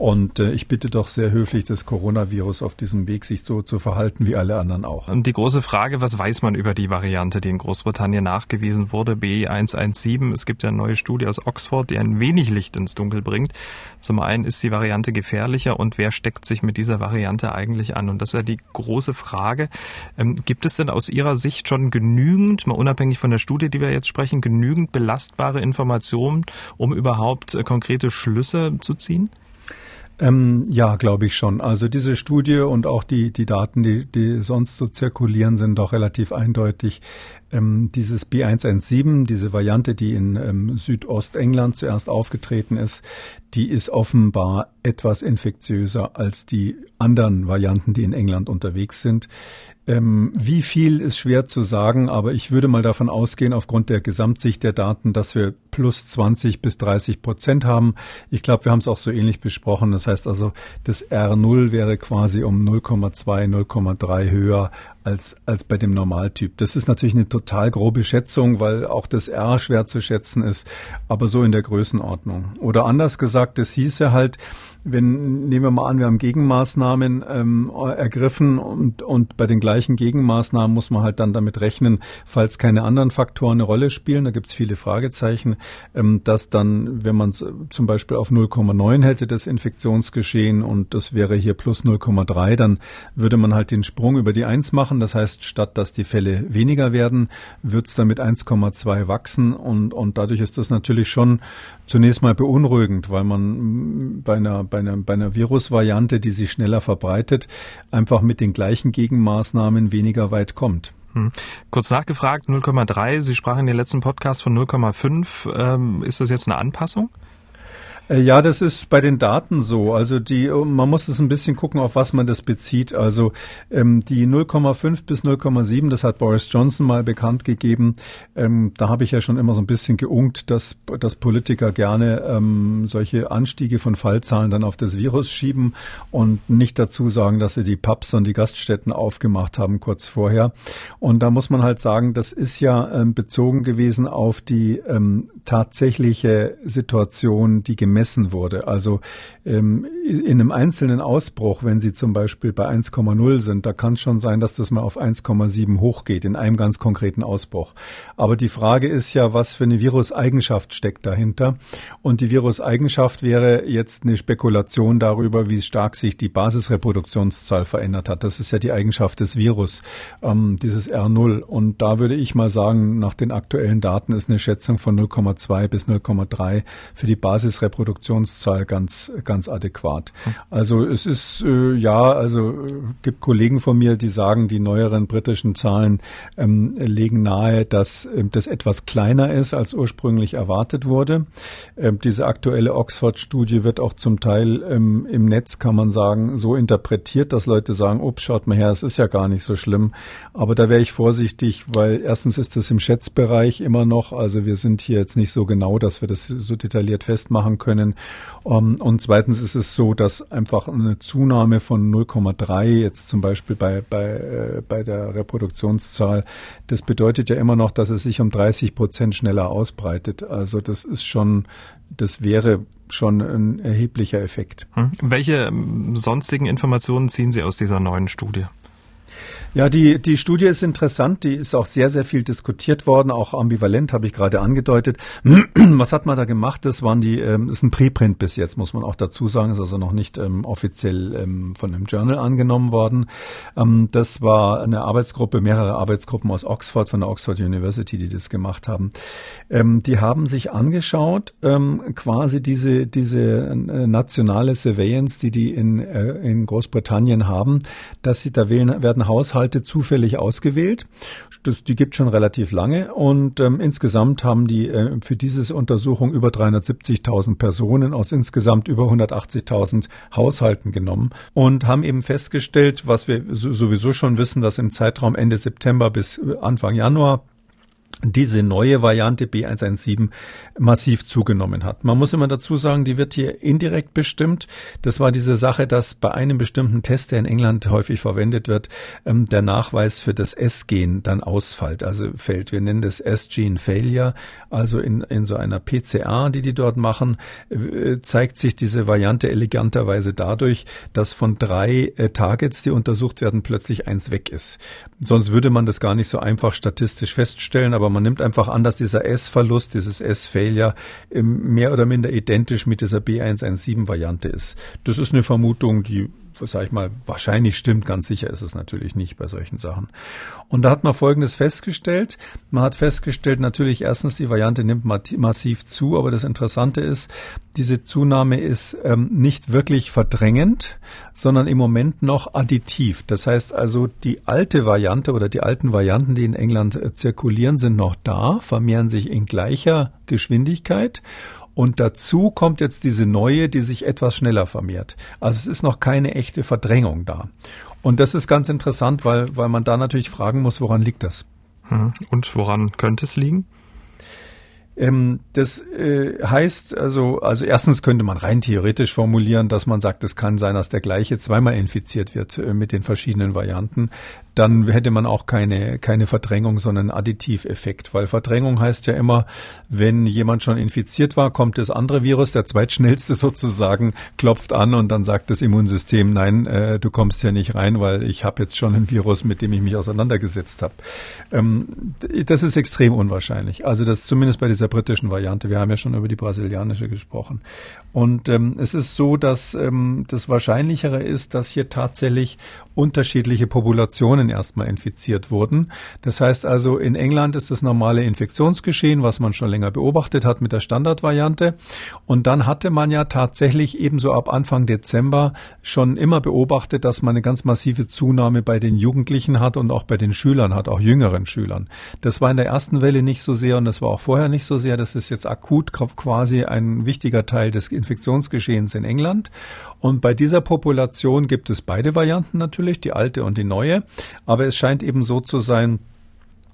Und äh, ich bitte doch sehr höflich das Coronavirus auf diesem Weg, sich so zu verhalten wie alle anderen auch. Und die große Frage, was weiß man über die Variante, die in Großbritannien nachgewiesen wurde, B117? Es gibt ja eine neue Studie aus Oxford, die ein wenig Licht ins Dunkel bringt. Zum einen ist die Variante gefährlicher und wer steckt sich mit dieser Variante eigentlich an? Und das ist ja die große Frage. Ähm, gibt es denn aus Ihrer Sicht schon genügend, mal unabhängig von der Studie, die wir jetzt sprechen, genügend belastbare Informationen, um überhaupt äh, konkrete Schlüsse zu ziehen? Ähm, ja, glaube ich schon. Also diese Studie und auch die, die Daten, die, die sonst so zirkulieren, sind doch relativ eindeutig. Ähm, dieses B117, diese Variante, die in ähm, Südostengland zuerst aufgetreten ist, die ist offenbar etwas infektiöser als die anderen Varianten, die in England unterwegs sind. Ähm, wie viel ist schwer zu sagen, aber ich würde mal davon ausgehen, aufgrund der Gesamtsicht der Daten, dass wir plus 20 bis 30 Prozent haben. Ich glaube, wir haben es auch so ähnlich besprochen. Das heißt also, das R0 wäre quasi um 0,2, 0,3 höher als, als bei dem Normaltyp. Das ist natürlich eine total grobe Schätzung, weil auch das R schwer zu schätzen ist, aber so in der Größenordnung. Oder anders gesagt, es hieße halt, wenn, nehmen wir mal an, wir haben Gegenmaßnahmen ähm, ergriffen und, und bei den gleichen Gegenmaßnahmen muss man halt dann damit rechnen, falls keine anderen Faktoren eine Rolle spielen, da gibt es viele Fragezeichen, ähm, dass dann, wenn man es zum Beispiel auf 0,9 hätte, das Infektionsgeschehen und das wäre hier plus 0,3, dann würde man halt den Sprung über die 1 machen. Das heißt, statt dass die Fälle weniger werden, wird es dann mit 1,2 wachsen und, und dadurch ist das natürlich schon zunächst mal beunruhigend, weil man bei einer bei einer, bei einer Virusvariante, die sich schneller verbreitet, einfach mit den gleichen Gegenmaßnahmen weniger weit kommt. Hm. Kurz nachgefragt, 0,3. Sie sprachen in den letzten Podcast von 0,5. Ähm, ist das jetzt eine Anpassung? Äh, ja, das ist bei den Daten so. Also die, man muss es ein bisschen gucken, auf was man das bezieht. Also ähm, die 0,5 bis 0,7, das hat Boris Johnson mal bekannt gegeben. Ähm, da habe ich ja schon immer so ein bisschen geunkt, dass, dass Politiker gerne ähm, solche Anstiege von Fallzahlen dann auf das Virus schieben und nicht dazu sagen, dass sie die Pubs und die Gaststätten aufgemacht haben kurz vorher. Und da muss man halt sagen, das ist ja ähm, bezogen gewesen auf die ähm, tatsächliche Situation, die gemessen wurde. Also ähm, in einem einzelnen Ausbruch, wenn Sie zum Beispiel bei 1,0 sind, da kann es schon sein, dass das mal auf 1,7 hochgeht in einem ganz konkreten Ausbruch. Aber die Frage ist ja, was für eine Viruseigenschaft steckt dahinter? Und die Viruseigenschaft wäre jetzt eine Spekulation darüber, wie stark sich die Basisreproduktionszahl verändert hat. Das ist ja die Eigenschaft des Virus, ähm, dieses R0. Und da würde ich mal sagen, nach den aktuellen Daten ist eine Schätzung von 0,2 bis 0,3 für die Basisreproduktion Reproduktionszahl ganz, ganz adäquat. Also es ist, äh, ja, also äh, gibt Kollegen von mir, die sagen, die neueren britischen Zahlen ähm, legen nahe, dass äh, das etwas kleiner ist, als ursprünglich erwartet wurde. Ähm, diese aktuelle Oxford-Studie wird auch zum Teil ähm, im Netz, kann man sagen, so interpretiert, dass Leute sagen, ups, schaut mal her, es ist ja gar nicht so schlimm. Aber da wäre ich vorsichtig, weil erstens ist das im Schätzbereich immer noch, also wir sind hier jetzt nicht so genau, dass wir das so detailliert festmachen können ähm, und zweitens ist es so, dass einfach eine Zunahme von 0,3 jetzt zum Beispiel bei, bei, äh, bei der Reproduktionszahl, das bedeutet ja immer noch, dass es sich um 30 Prozent schneller ausbreitet. Also das ist schon, das wäre schon ein erheblicher Effekt. Hm. Welche ähm, sonstigen Informationen ziehen Sie aus dieser neuen Studie? Ja, die, die Studie ist interessant. Die ist auch sehr, sehr viel diskutiert worden, auch ambivalent, habe ich gerade angedeutet. Was hat man da gemacht? Das waren die, ähm, ist ein Preprint bis jetzt, muss man auch dazu sagen. Ist also noch nicht ähm, offiziell ähm, von einem Journal angenommen worden. Ähm, das war eine Arbeitsgruppe, mehrere Arbeitsgruppen aus Oxford, von der Oxford University, die das gemacht haben. Ähm, die haben sich angeschaut, ähm, quasi diese, diese äh, nationale Surveillance, die die in, äh, in Großbritannien haben, dass sie, da wählen, werden werden Haushalte zufällig ausgewählt. Das, die gibt schon relativ lange und ähm, insgesamt haben die äh, für diese Untersuchung über 370.000 Personen aus insgesamt über 180.000 Haushalten genommen und haben eben festgestellt, was wir sowieso schon wissen, dass im Zeitraum Ende September bis Anfang Januar diese neue Variante B117 massiv zugenommen hat. Man muss immer dazu sagen, die wird hier indirekt bestimmt. Das war diese Sache, dass bei einem bestimmten Test, der in England häufig verwendet wird, ähm, der Nachweis für das S-Gen dann ausfällt, also fällt. Wir nennen das S-Gene Failure. Also in, in so einer PCA, die die dort machen, zeigt sich diese Variante eleganterweise dadurch, dass von drei äh, Targets, die untersucht werden, plötzlich eins weg ist. Sonst würde man das gar nicht so einfach statistisch feststellen, aber man nimmt einfach an, dass dieser S-Verlust, dieses S-Failure mehr oder minder identisch mit dieser B117-Variante ist. Das ist eine Vermutung, die sage ich mal, wahrscheinlich stimmt, ganz sicher ist es natürlich nicht bei solchen Sachen. Und da hat man Folgendes festgestellt. Man hat festgestellt, natürlich erstens, die Variante nimmt massiv zu, aber das Interessante ist, diese Zunahme ist ähm, nicht wirklich verdrängend, sondern im Moment noch additiv. Das heißt also, die alte Variante oder die alten Varianten, die in England äh, zirkulieren, sind noch da, vermehren sich in gleicher Geschwindigkeit und dazu kommt jetzt diese neue, die sich etwas schneller vermehrt. Also es ist noch keine echte Verdrängung da. Und das ist ganz interessant, weil, weil man da natürlich fragen muss, woran liegt das? Hm. Und woran könnte es liegen? Ähm, das äh, heißt also, also erstens könnte man rein theoretisch formulieren, dass man sagt, es kann sein, dass der gleiche zweimal infiziert wird äh, mit den verschiedenen Varianten dann hätte man auch keine, keine Verdrängung, sondern Additiveffekt. Weil Verdrängung heißt ja immer, wenn jemand schon infiziert war, kommt das andere Virus, der zweitschnellste sozusagen, klopft an und dann sagt das Immunsystem, nein, äh, du kommst ja nicht rein, weil ich habe jetzt schon ein Virus, mit dem ich mich auseinandergesetzt habe. Ähm, das ist extrem unwahrscheinlich. Also das zumindest bei dieser britischen Variante. Wir haben ja schon über die brasilianische gesprochen. Und ähm, es ist so, dass ähm, das Wahrscheinlichere ist, dass hier tatsächlich unterschiedliche Populationen erstmal infiziert wurden. Das heißt also, in England ist das normale Infektionsgeschehen, was man schon länger beobachtet hat mit der Standardvariante. Und dann hatte man ja tatsächlich ebenso ab Anfang Dezember schon immer beobachtet, dass man eine ganz massive Zunahme bei den Jugendlichen hat und auch bei den Schülern hat, auch jüngeren Schülern. Das war in der ersten Welle nicht so sehr und das war auch vorher nicht so sehr. Das ist jetzt akut quasi ein wichtiger Teil des Infektionsgeschehens in England. Und bei dieser Population gibt es beide Varianten natürlich, die alte und die neue. Aber es scheint eben so zu sein,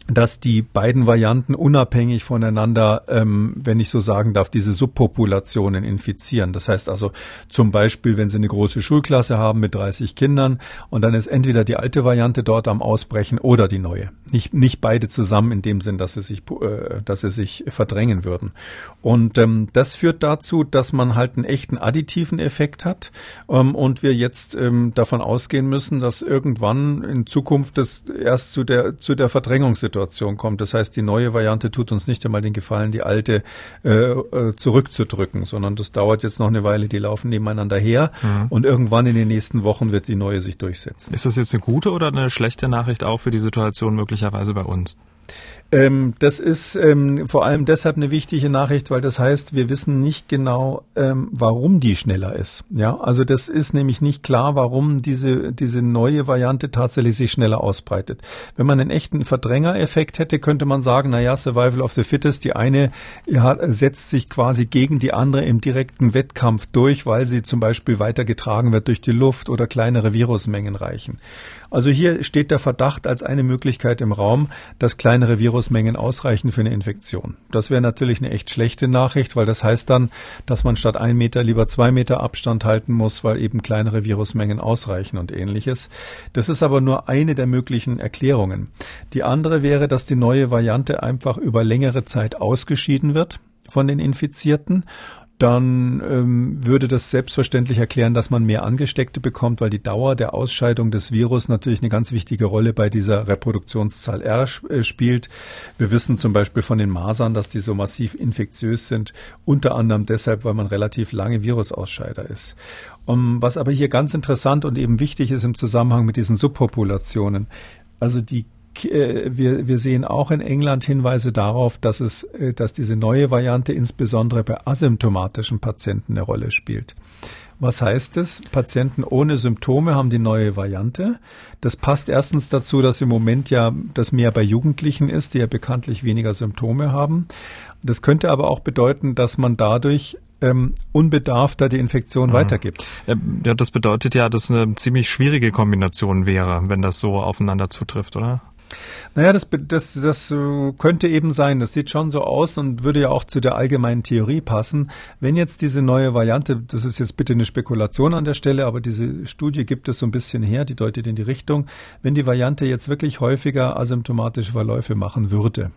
dass die beiden Varianten unabhängig voneinander, ähm, wenn ich so sagen darf, diese Subpopulationen infizieren. Das heißt also zum Beispiel, wenn Sie eine große Schulklasse haben mit 30 Kindern und dann ist entweder die alte Variante dort am Ausbrechen oder die neue. Nicht, nicht beide zusammen in dem Sinn, dass sie sich, äh, dass sie sich verdrängen würden. Und ähm, das führt dazu, dass man halt einen echten additiven Effekt hat ähm, und wir jetzt ähm, davon ausgehen müssen, dass irgendwann in Zukunft das erst zu der, zu der Verdrängungssituation Situation kommt. Das heißt, die neue Variante tut uns nicht einmal den Gefallen, die alte äh, äh, zurückzudrücken, sondern das dauert jetzt noch eine Weile, die laufen nebeneinander her mhm. und irgendwann in den nächsten Wochen wird die neue sich durchsetzen. Ist das jetzt eine gute oder eine schlechte Nachricht auch für die Situation möglicherweise bei uns? Ähm, das ist ähm, vor allem deshalb eine wichtige Nachricht, weil das heißt, wir wissen nicht genau, ähm, warum die schneller ist. Ja, also das ist nämlich nicht klar, warum diese, diese neue Variante tatsächlich sich schneller ausbreitet. Wenn man einen echten Verdrängereffekt hätte, könnte man sagen, na ja, Survival of the Fittest, die eine ja, setzt sich quasi gegen die andere im direkten Wettkampf durch, weil sie zum Beispiel weitergetragen wird durch die Luft oder kleinere Virusmengen reichen. Also hier steht der Verdacht als eine Möglichkeit im Raum, dass kleinere Virusmengen ausreichen für eine Infektion. Das wäre natürlich eine echt schlechte Nachricht, weil das heißt dann, dass man statt ein Meter lieber zwei Meter Abstand halten muss, weil eben kleinere Virusmengen ausreichen und ähnliches. Das ist aber nur eine der möglichen Erklärungen. Die andere wäre, dass die neue Variante einfach über längere Zeit ausgeschieden wird von den Infizierten dann ähm, würde das selbstverständlich erklären, dass man mehr Angesteckte bekommt, weil die Dauer der Ausscheidung des Virus natürlich eine ganz wichtige Rolle bei dieser Reproduktionszahl R äh, spielt. Wir wissen zum Beispiel von den Masern, dass die so massiv infektiös sind, unter anderem deshalb, weil man relativ lange Virusausscheider ist. Um, was aber hier ganz interessant und eben wichtig ist im Zusammenhang mit diesen Subpopulationen, also die wir, wir sehen auch in England Hinweise darauf, dass es, dass diese neue Variante insbesondere bei asymptomatischen Patienten eine Rolle spielt. Was heißt es? Patienten ohne Symptome haben die neue Variante. Das passt erstens dazu, dass im Moment ja das mehr bei Jugendlichen ist, die ja bekanntlich weniger Symptome haben. Das könnte aber auch bedeuten, dass man dadurch ähm, unbedarfter die Infektion mhm. weitergibt. Ja, das bedeutet ja, dass eine ziemlich schwierige Kombination wäre, wenn das so aufeinander zutrifft, oder? Naja, das, das, das äh, könnte eben sein. Das sieht schon so aus und würde ja auch zu der allgemeinen Theorie passen. Wenn jetzt diese neue Variante, das ist jetzt bitte eine Spekulation an der Stelle, aber diese Studie gibt es so ein bisschen her, die deutet in die Richtung, wenn die Variante jetzt wirklich häufiger asymptomatische Verläufe machen würde,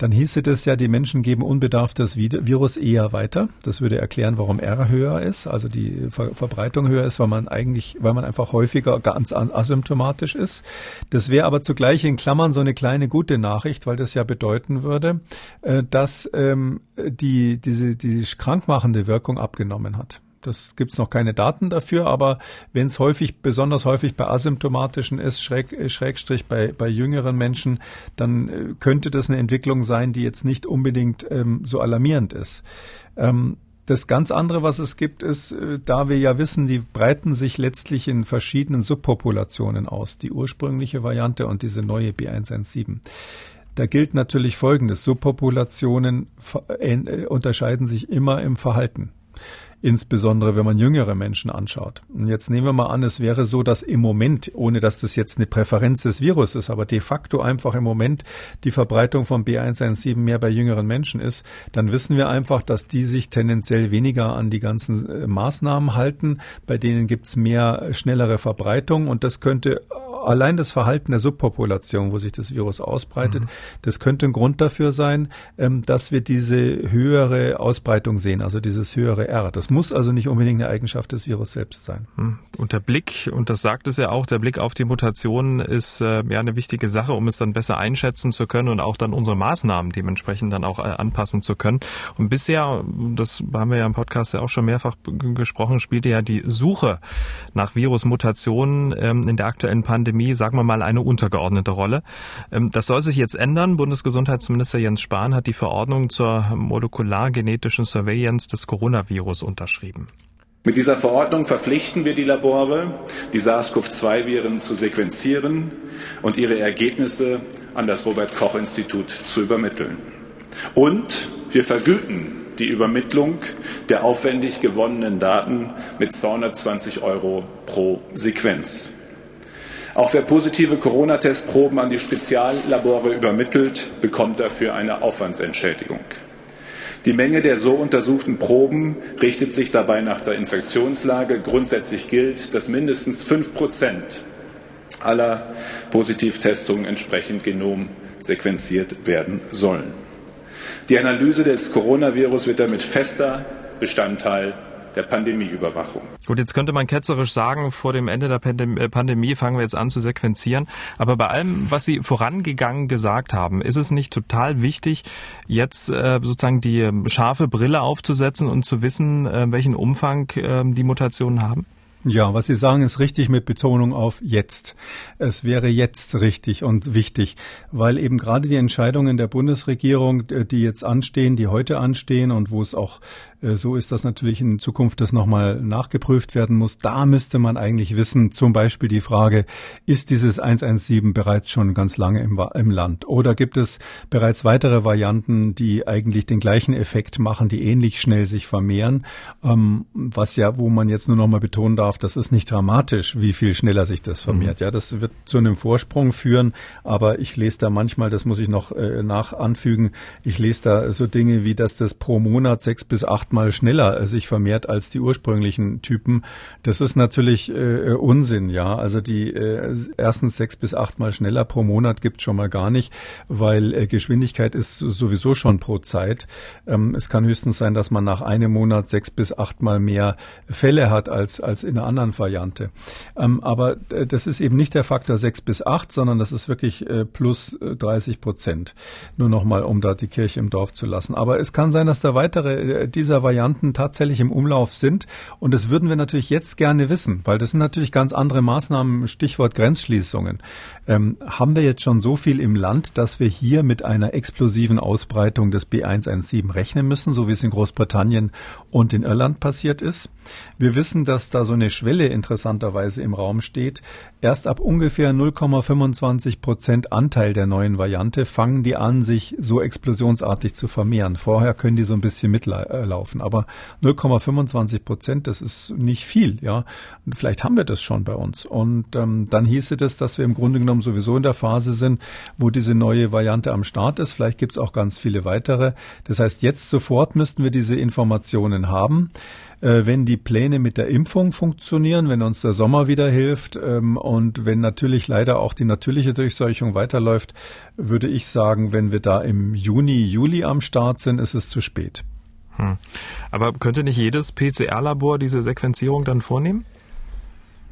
dann hieße das ja, die Menschen geben unbedarft das Virus eher weiter. Das würde erklären, warum R höher ist, also die Ver Verbreitung höher ist, weil man eigentlich, weil man einfach häufiger ganz asymptomatisch ist. Das wäre aber zugleich in Klammern so eine kleine gute Nachricht, weil das ja bedeuten würde, äh, dass ähm, die, diese, die krankmachende Wirkung abgenommen hat. Das gibt's noch keine Daten dafür, aber wenn es häufig, besonders häufig bei asymptomatischen ist, schräg, äh, Schrägstrich bei, bei jüngeren Menschen, dann äh, könnte das eine Entwicklung sein, die jetzt nicht unbedingt ähm, so alarmierend ist. Ähm, das ganz andere, was es gibt, ist, äh, da wir ja wissen, die breiten sich letztlich in verschiedenen Subpopulationen aus, die ursprüngliche Variante und diese neue B117. Da gilt natürlich Folgendes. Subpopulationen unterscheiden sich immer im Verhalten insbesondere wenn man jüngere Menschen anschaut. Und jetzt nehmen wir mal an, es wäre so, dass im Moment, ohne dass das jetzt eine Präferenz des Virus ist, aber de facto einfach im Moment die Verbreitung von B117 mehr bei jüngeren Menschen ist, dann wissen wir einfach, dass die sich tendenziell weniger an die ganzen äh, Maßnahmen halten. Bei denen gibt's mehr äh, schnellere Verbreitung und das könnte allein das Verhalten der Subpopulation, wo sich das Virus ausbreitet, mhm. das könnte ein Grund dafür sein, ähm, dass wir diese höhere Ausbreitung sehen, also dieses höhere R. Das muss also nicht unbedingt eine Eigenschaft des Virus selbst sein. Mhm. Und der Blick, und das sagt es ja auch, der Blick auf die Mutation ist äh, ja eine wichtige Sache, um es dann besser einschätzen zu können und auch dann unsere Maßnahmen dementsprechend dann auch äh, anpassen zu können. Und bisher, das haben wir ja im Podcast ja auch schon mehrfach gesprochen, spielte ja die Suche nach Virusmutationen ähm, in der aktuellen Pandemie Pandemie, sagen wir mal, eine untergeordnete Rolle. Ähm, das soll sich jetzt ändern. Bundesgesundheitsminister Jens Spahn hat die Verordnung zur molekulargenetischen Surveillance des Coronavirus unterschrieben. Mit dieser Verordnung verpflichten wir die Labore, die SARS-CoV-2-Viren zu sequenzieren und ihre Ergebnisse an das Robert Koch Institut zu übermitteln. Und wir vergüten die Übermittlung der aufwendig gewonnenen Daten mit 220 Euro pro Sequenz. Auch wer positive Corona-Testproben an die Speziallabore übermittelt, bekommt dafür eine Aufwandsentschädigung. Die Menge der so untersuchten Proben richtet sich dabei nach der Infektionslage. Grundsätzlich gilt, dass mindestens fünf Prozent aller Positivtestungen entsprechend Genom sequenziert werden sollen. Die Analyse des Coronavirus wird damit fester Bestandteil der Pandemieüberwachung. Gut, jetzt könnte man ketzerisch sagen, vor dem Ende der äh, Pandemie fangen wir jetzt an zu sequenzieren. Aber bei allem, was Sie vorangegangen gesagt haben, ist es nicht total wichtig, jetzt äh, sozusagen die ähm, scharfe Brille aufzusetzen und zu wissen, äh, welchen Umfang äh, die Mutationen haben? Ja, was Sie sagen, ist richtig mit Betonung auf jetzt. Es wäre jetzt richtig und wichtig, weil eben gerade die Entscheidungen der Bundesregierung, die jetzt anstehen, die heute anstehen und wo es auch äh, so ist, dass natürlich in Zukunft das nochmal nachgeprüft werden muss, da müsste man eigentlich wissen, zum Beispiel die Frage, ist dieses 117 bereits schon ganz lange im, im Land oder gibt es bereits weitere Varianten, die eigentlich den gleichen Effekt machen, die ähnlich schnell sich vermehren, ähm, was ja, wo man jetzt nur nochmal betonen darf, das ist nicht dramatisch, wie viel schneller sich das vermehrt. Mhm. Ja, das wird zu einem Vorsprung führen, aber ich lese da manchmal, das muss ich noch äh, nach anfügen, ich lese da so Dinge wie, dass das pro Monat sechs bis achtmal schneller sich vermehrt als die ursprünglichen Typen. Das ist natürlich äh, Unsinn, ja. Also die äh, erstens sechs bis achtmal schneller pro Monat gibt schon mal gar nicht, weil äh, Geschwindigkeit ist sowieso schon pro Zeit. Ähm, es kann höchstens sein, dass man nach einem Monat sechs bis achtmal mehr Fälle hat als als in einer anderen Variante. Ähm, aber äh, das ist eben nicht der Faktor 6 bis 8, sondern das ist wirklich äh, plus 30 äh, Prozent. Nur nochmal, um da die Kirche im Dorf zu lassen. Aber es kann sein, dass der weitere, äh, dieser Varianten tatsächlich im Umlauf sind. Und das würden wir natürlich jetzt gerne wissen, weil das sind natürlich ganz andere Maßnahmen, Stichwort Grenzschließungen. Ähm, haben wir jetzt schon so viel im Land, dass wir hier mit einer explosiven Ausbreitung des B117 rechnen müssen, so wie es in Großbritannien und in Irland passiert ist? Wir wissen, dass da so eine Schwelle interessanterweise im Raum steht. Erst ab ungefähr 0,25 Prozent Anteil der neuen Variante fangen die an, sich so explosionsartig zu vermehren. Vorher können die so ein bisschen mitlaufen. Aber 0,25 Prozent, das ist nicht viel, ja. Vielleicht haben wir das schon bei uns. Und ähm, dann hieße das, dass wir im Grunde genommen sowieso in der Phase sind, wo diese neue Variante am Start ist. Vielleicht gibt es auch ganz viele weitere. Das heißt, jetzt sofort müssten wir diese Informationen haben äh, wenn die Pläne mit der Impfung funktionieren, wenn uns der Sommer wieder hilft ähm, und wenn natürlich leider auch die natürliche Durchseuchung weiterläuft, würde ich sagen, wenn wir da im Juni, Juli am Start sind, ist es zu spät. Hm. Aber könnte nicht jedes PCR-Labor diese Sequenzierung dann vornehmen?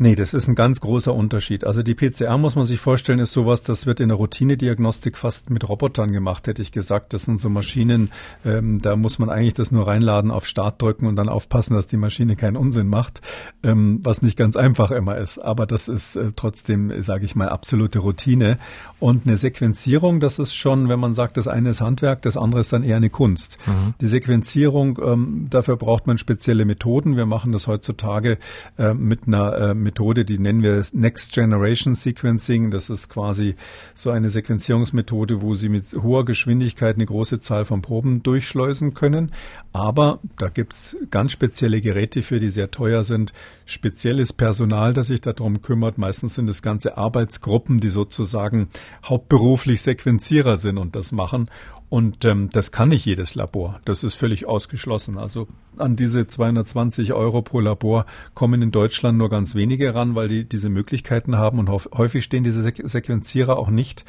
Nee, das ist ein ganz großer Unterschied. Also die PCR muss man sich vorstellen, ist sowas, das wird in der Routinediagnostik fast mit Robotern gemacht, hätte ich gesagt. Das sind so Maschinen, ähm, da muss man eigentlich das nur reinladen, auf Start drücken und dann aufpassen, dass die Maschine keinen Unsinn macht, ähm, was nicht ganz einfach immer ist. Aber das ist äh, trotzdem, sage ich mal, absolute Routine. Und eine Sequenzierung, das ist schon, wenn man sagt, das eine ist Handwerk, das andere ist dann eher eine Kunst. Mhm. Die Sequenzierung, ähm, dafür braucht man spezielle Methoden. Wir machen das heutzutage äh, mit einer äh, Methode, die nennen wir Next Generation Sequencing. Das ist quasi so eine Sequenzierungsmethode, wo Sie mit hoher Geschwindigkeit eine große Zahl von Proben durchschleusen können. Aber da gibt's ganz spezielle Geräte für, die sehr teuer sind. Spezielles Personal, das sich darum kümmert. Meistens sind es ganze Arbeitsgruppen, die sozusagen hauptberuflich Sequenzierer sind und das machen. Und ähm, das kann nicht jedes Labor. Das ist völlig ausgeschlossen. Also an diese 220 Euro pro Labor kommen in Deutschland nur ganz wenige ran, weil die diese Möglichkeiten haben. Und häufig stehen diese Sequenzierer auch nicht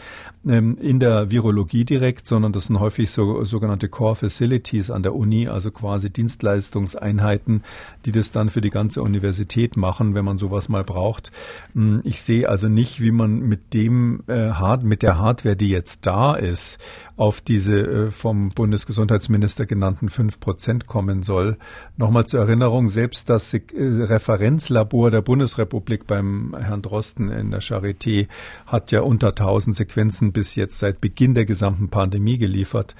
ähm, in der Virologie direkt, sondern das sind häufig so sogenannte Core Facilities an der Uni, also quasi Dienstleistungseinheiten, die das dann für die ganze Universität machen, wenn man sowas mal braucht. Hm, ich sehe also nicht, wie man mit dem äh, Hard mit der Hardware, die jetzt da ist, auf diese äh, vom Bundesgesundheitsminister genannten fünf Prozent kommen soll. Nochmal zur Erinnerung, selbst das äh, Referenzlabor der Bundesrepublik beim Herrn Drosten in der Charité hat ja unter 1000 Sequenzen bis jetzt seit Beginn der gesamten Pandemie geliefert.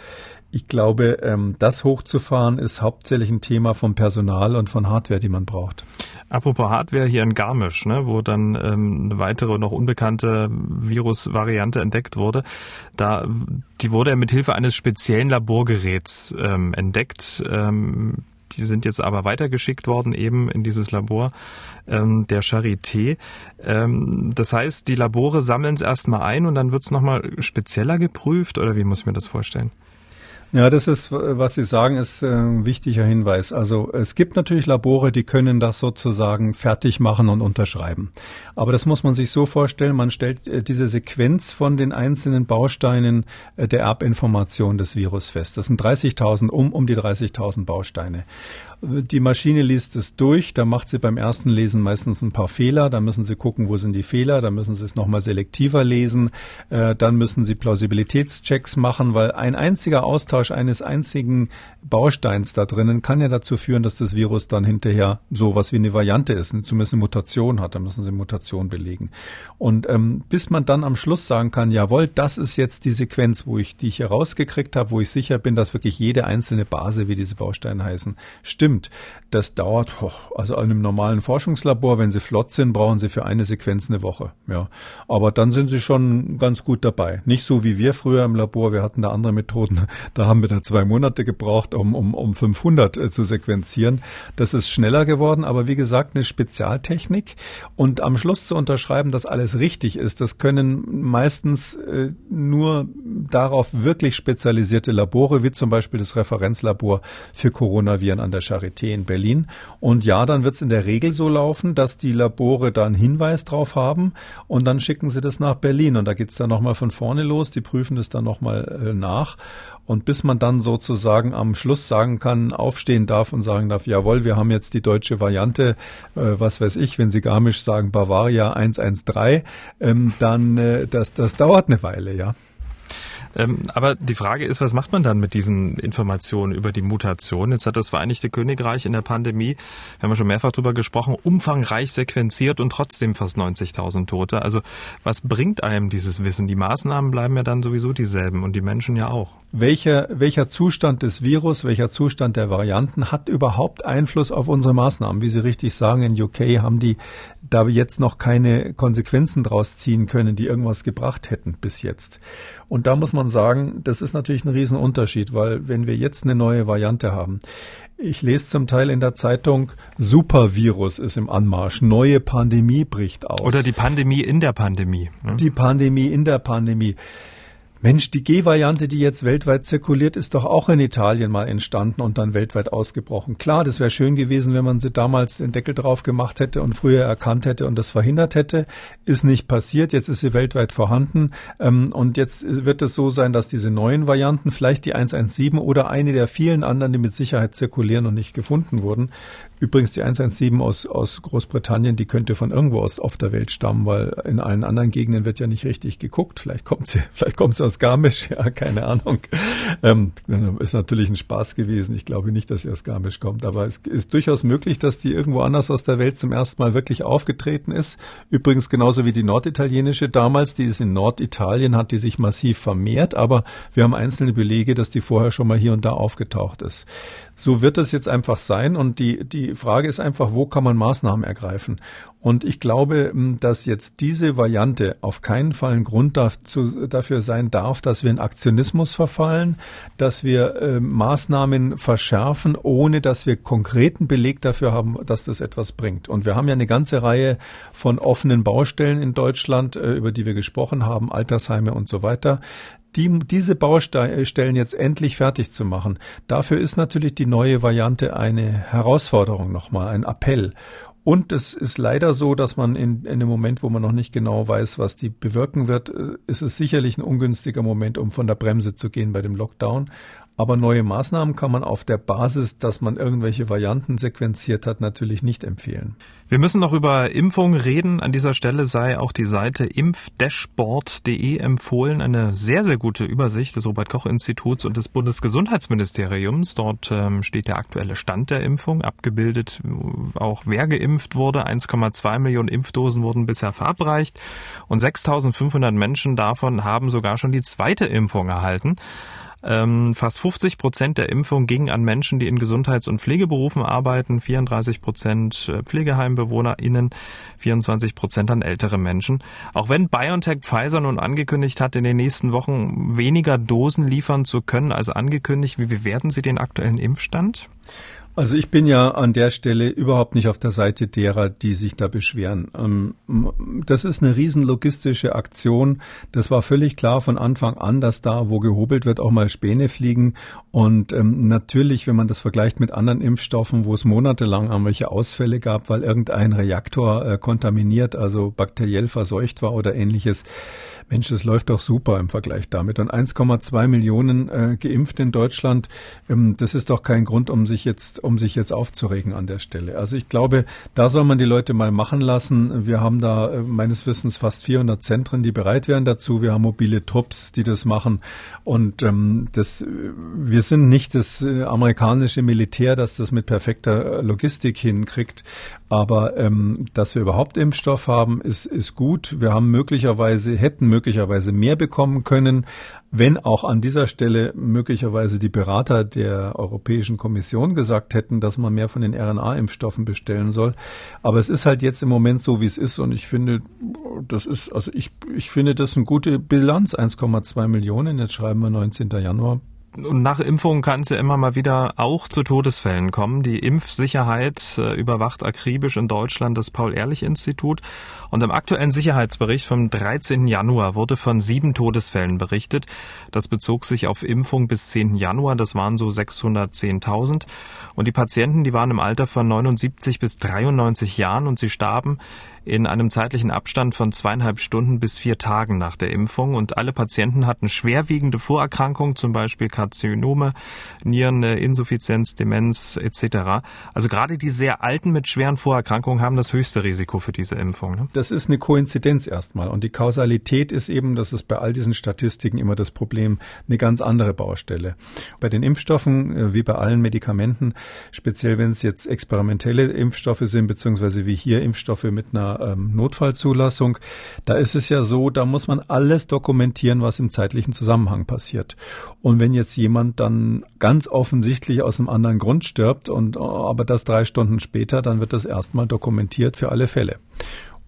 Ich glaube, ähm, das hochzufahren ist hauptsächlich ein Thema von Personal und von Hardware, die man braucht. Apropos Hardware hier in Garmisch, ne, wo dann ähm, eine weitere noch unbekannte Virusvariante entdeckt wurde. Da, die wurde ja mit Hilfe eines speziellen Laborgeräts ähm, entdeckt. Ähm, die sind jetzt aber weitergeschickt worden eben in dieses Labor ähm, der Charité. Ähm, das heißt, die Labore sammeln es erstmal ein und dann wird es nochmal spezieller geprüft oder wie muss ich mir das vorstellen? Ja, das ist, was Sie sagen, ist äh, ein wichtiger Hinweis. Also es gibt natürlich Labore, die können das sozusagen fertig machen und unterschreiben. Aber das muss man sich so vorstellen, man stellt äh, diese Sequenz von den einzelnen Bausteinen äh, der Erbinformation des Virus fest. Das sind 30.000, um, um die 30.000 Bausteine. Die Maschine liest es durch, da macht sie beim ersten Lesen meistens ein paar Fehler, da müssen sie gucken, wo sind die Fehler, da müssen sie es nochmal selektiver lesen, äh, dann müssen sie Plausibilitätschecks machen, weil ein einziger Austausch eines einzigen Bausteins da drinnen kann ja dazu führen, dass das Virus dann hinterher sowas wie eine Variante ist, zumindest eine Mutation hat, da müssen sie Mutation belegen. Und ähm, bis man dann am Schluss sagen kann, jawohl, das ist jetzt die Sequenz, wo ich, die ich herausgekriegt habe, wo ich sicher bin, dass wirklich jede einzelne Base, wie diese Bausteine heißen, stimmt stimmt. Das dauert, also in einem normalen Forschungslabor, wenn Sie flott sind, brauchen Sie für eine Sequenz eine Woche. Ja, aber dann sind Sie schon ganz gut dabei. Nicht so wie wir früher im Labor. Wir hatten da andere Methoden. Da haben wir da zwei Monate gebraucht, um, um, um 500 äh, zu sequenzieren. Das ist schneller geworden, aber wie gesagt, eine Spezialtechnik. Und am Schluss zu unterschreiben, dass alles richtig ist, das können meistens äh, nur darauf wirklich spezialisierte Labore, wie zum Beispiel das Referenzlabor für Coronaviren an der Charité Charité in Berlin. Und ja, dann wird es in der Regel so laufen, dass die Labore da einen Hinweis drauf haben und dann schicken sie das nach Berlin. Und da geht es dann nochmal von vorne los, die prüfen das dann nochmal äh, nach. Und bis man dann sozusagen am Schluss sagen kann, aufstehen darf und sagen darf, jawohl, wir haben jetzt die deutsche Variante, äh, was weiß ich, wenn Sie Garmisch sagen Bavaria 113, ähm, dann äh, das, das dauert eine Weile, ja. Ähm, aber die Frage ist, was macht man dann mit diesen Informationen über die Mutation? Jetzt hat das Vereinigte Königreich in der Pandemie, wir haben ja schon mehrfach drüber gesprochen, umfangreich sequenziert und trotzdem fast 90.000 Tote. Also was bringt einem dieses Wissen? Die Maßnahmen bleiben ja dann sowieso dieselben und die Menschen ja auch. Welcher, welcher Zustand des Virus, welcher Zustand der Varianten hat überhaupt Einfluss auf unsere Maßnahmen? Wie Sie richtig sagen, in UK haben die da jetzt noch keine Konsequenzen draus ziehen können, die irgendwas gebracht hätten bis jetzt. Und da muss man sagen, das ist natürlich ein Riesenunterschied, weil wenn wir jetzt eine neue Variante haben, ich lese zum Teil in der Zeitung, Supervirus ist im Anmarsch, neue Pandemie bricht aus. Oder die Pandemie in der Pandemie. Ne? Die Pandemie in der Pandemie. Mensch, die G-Variante, die jetzt weltweit zirkuliert, ist doch auch in Italien mal entstanden und dann weltweit ausgebrochen. Klar, das wäre schön gewesen, wenn man sie damals den Deckel drauf gemacht hätte und früher erkannt hätte und das verhindert hätte. Ist nicht passiert. Jetzt ist sie weltweit vorhanden. Ähm, und jetzt wird es so sein, dass diese neuen Varianten, vielleicht die 117 oder eine der vielen anderen, die mit Sicherheit zirkulieren und nicht gefunden wurden, Übrigens die 117 aus, aus Großbritannien, die könnte von irgendwo aus auf der Welt stammen, weil in allen anderen Gegenden wird ja nicht richtig geguckt. Vielleicht kommt sie, vielleicht kommt sie aus Garmisch, ja, keine Ahnung. Ähm, ist natürlich ein Spaß gewesen. Ich glaube nicht, dass sie aus Garmisch kommt, aber es ist durchaus möglich, dass die irgendwo anders aus der Welt zum ersten Mal wirklich aufgetreten ist. Übrigens genauso wie die norditalienische damals, die ist in Norditalien, hat die sich massiv vermehrt, aber wir haben einzelne Belege, dass die vorher schon mal hier und da aufgetaucht ist. So wird es jetzt einfach sein und die, die Frage ist einfach, wo kann man Maßnahmen ergreifen? Und ich glaube, dass jetzt diese Variante auf keinen Fall ein Grund dafür sein darf, dass wir in Aktionismus verfallen, dass wir äh, Maßnahmen verschärfen, ohne dass wir konkreten Beleg dafür haben, dass das etwas bringt. Und wir haben ja eine ganze Reihe von offenen Baustellen in Deutschland, äh, über die wir gesprochen haben, Altersheime und so weiter die, diese Baustellen jetzt endlich fertig zu machen, dafür ist natürlich die neue Variante eine Herausforderung nochmal, ein Appell. Und es ist leider so, dass man in, in dem Moment, wo man noch nicht genau weiß, was die bewirken wird, äh, ist es sicherlich ein ungünstiger Moment, um von der Bremse zu gehen bei dem Lockdown. Aber neue Maßnahmen kann man auf der Basis, dass man irgendwelche Varianten sequenziert hat, natürlich nicht empfehlen. Wir müssen noch über Impfung reden. An dieser Stelle sei auch die Seite impfdashboard.de empfohlen. Eine sehr, sehr gute Übersicht des Robert-Koch-Instituts und des Bundesgesundheitsministeriums. Dort ähm, steht der aktuelle Stand der Impfung, abgebildet auch wer geimpft wurde. 1,2 Millionen Impfdosen wurden bisher verabreicht und 6.500 Menschen davon haben sogar schon die zweite Impfung erhalten. Ähm, fast 50 Prozent der Impfung gingen an Menschen, die in Gesundheits- und Pflegeberufen arbeiten, 34 Prozent äh, PflegeheimbewohnerInnen, 24 Prozent an ältere Menschen. Auch wenn BioNTech Pfizer nun angekündigt hat, in den nächsten Wochen weniger Dosen liefern zu können als angekündigt, wie bewerten Sie den aktuellen Impfstand? Also ich bin ja an der Stelle überhaupt nicht auf der Seite derer, die sich da beschweren. Ähm, das ist eine riesen logistische Aktion. Das war völlig klar von Anfang an, dass da, wo gehobelt wird, auch mal Späne fliegen. Und ähm, natürlich, wenn man das vergleicht mit anderen Impfstoffen, wo es monatelang irgendwelche Ausfälle gab, weil irgendein Reaktor äh, kontaminiert, also bakteriell verseucht war oder ähnliches, Mensch, das läuft doch super im Vergleich damit. Und 1,2 Millionen äh, geimpft in Deutschland, ähm, das ist doch kein Grund, um sich jetzt, um sich jetzt aufzuregen an der Stelle. Also ich glaube, da soll man die Leute mal machen lassen. Wir haben da äh, meines Wissens fast 400 Zentren, die bereit wären dazu. Wir haben mobile Trupps, die das machen. Und ähm, das, wir sind nicht das äh, amerikanische Militär, das das mit perfekter Logistik hinkriegt. Aber ähm, dass wir überhaupt Impfstoff haben, ist, ist gut. Wir haben möglicherweise, hätten möglicherweise mehr bekommen können, wenn auch an dieser Stelle möglicherweise die Berater der Europäischen Kommission gesagt hätten, dass man mehr von den RNA-Impfstoffen bestellen soll. Aber es ist halt jetzt im Moment so, wie es ist. Und ich finde, das ist, also ich, ich finde das eine gute Bilanz. 1,2 Millionen. Jetzt schreiben wir 19. Januar und nach Impfungen kann es ja immer mal wieder auch zu Todesfällen kommen. Die Impfsicherheit äh, überwacht akribisch in Deutschland das Paul-Ehrlich-Institut. Und im aktuellen Sicherheitsbericht vom 13. Januar wurde von sieben Todesfällen berichtet. Das bezog sich auf Impfung bis 10. Januar. Das waren so 610.000. Und die Patienten, die waren im Alter von 79 bis 93 Jahren und sie starben in einem zeitlichen Abstand von zweieinhalb Stunden bis vier Tagen nach der Impfung. Und alle Patienten hatten schwerwiegende Vorerkrankungen, zum Beispiel Karzinome, Niereninsuffizienz, Demenz etc. Also gerade die sehr Alten mit schweren Vorerkrankungen haben das höchste Risiko für diese Impfung. Ne? Das ist eine Koinzidenz erstmal. Und die Kausalität ist eben, das ist bei all diesen Statistiken immer das Problem, eine ganz andere Baustelle. Bei den Impfstoffen, äh, wie bei allen Medikamenten, speziell wenn es jetzt experimentelle Impfstoffe sind, beziehungsweise wie hier Impfstoffe mit einer ähm, Notfallzulassung, da ist es ja so, da muss man alles dokumentieren, was im zeitlichen Zusammenhang passiert. Und wenn jetzt jemand dann ganz offensichtlich aus einem anderen Grund stirbt und aber das drei Stunden später, dann wird das erstmal dokumentiert für alle Fälle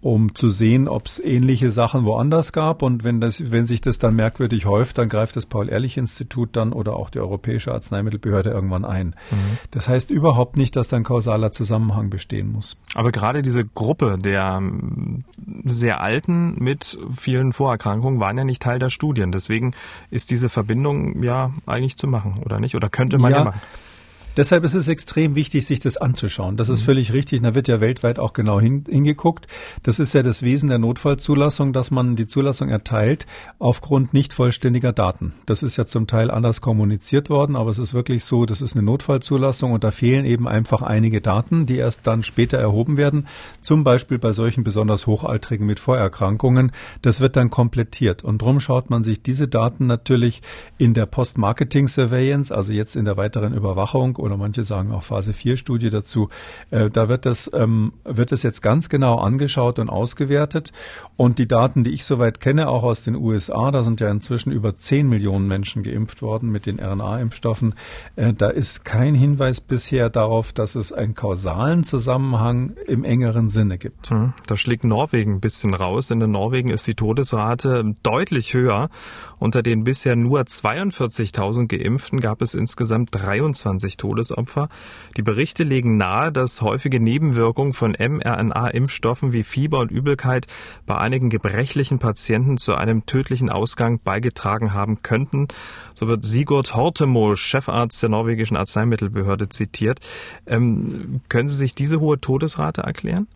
um zu sehen, ob es ähnliche Sachen woanders gab. Und wenn, das, wenn sich das dann merkwürdig häuft, dann greift das Paul-Ehrlich-Institut dann oder auch die Europäische Arzneimittelbehörde irgendwann ein. Mhm. Das heißt überhaupt nicht, dass dann kausaler Zusammenhang bestehen muss. Aber gerade diese Gruppe der ähm, sehr Alten mit vielen Vorerkrankungen waren ja nicht Teil der Studien. Deswegen ist diese Verbindung ja eigentlich zu machen, oder nicht? Oder könnte man ja, ja machen? Deshalb ist es extrem wichtig, sich das anzuschauen. Das ist mhm. völlig richtig. Da wird ja weltweit auch genau hin, hingeguckt. Das ist ja das Wesen der Notfallzulassung, dass man die Zulassung erteilt aufgrund nicht vollständiger Daten. Das ist ja zum Teil anders kommuniziert worden, aber es ist wirklich so, das ist eine Notfallzulassung und da fehlen eben einfach einige Daten, die erst dann später erhoben werden. Zum Beispiel bei solchen besonders Hochaltrigen mit Vorerkrankungen. Das wird dann komplettiert. Und drum schaut man sich diese Daten natürlich in der Post-Marketing-Surveillance, also jetzt in der weiteren Überwachung oder manche sagen auch Phase 4 Studie dazu. Äh, da wird das, ähm, wird das jetzt ganz genau angeschaut und ausgewertet. Und die Daten, die ich soweit kenne, auch aus den USA, da sind ja inzwischen über 10 Millionen Menschen geimpft worden mit den RNA-Impfstoffen. Äh, da ist kein Hinweis bisher darauf, dass es einen kausalen Zusammenhang im engeren Sinne gibt. Hm, da schlägt Norwegen ein bisschen raus, denn in Norwegen ist die Todesrate deutlich höher. Unter den bisher nur 42.000 Geimpften gab es insgesamt 23 Todesopfer. Todesopfer. Die Berichte legen nahe, dass häufige Nebenwirkungen von mRNA-Impfstoffen wie Fieber und Übelkeit bei einigen gebrechlichen Patienten zu einem tödlichen Ausgang beigetragen haben könnten. So wird Sigurd Hortemo, Chefarzt der norwegischen Arzneimittelbehörde, zitiert. Ähm, können Sie sich diese hohe Todesrate erklären?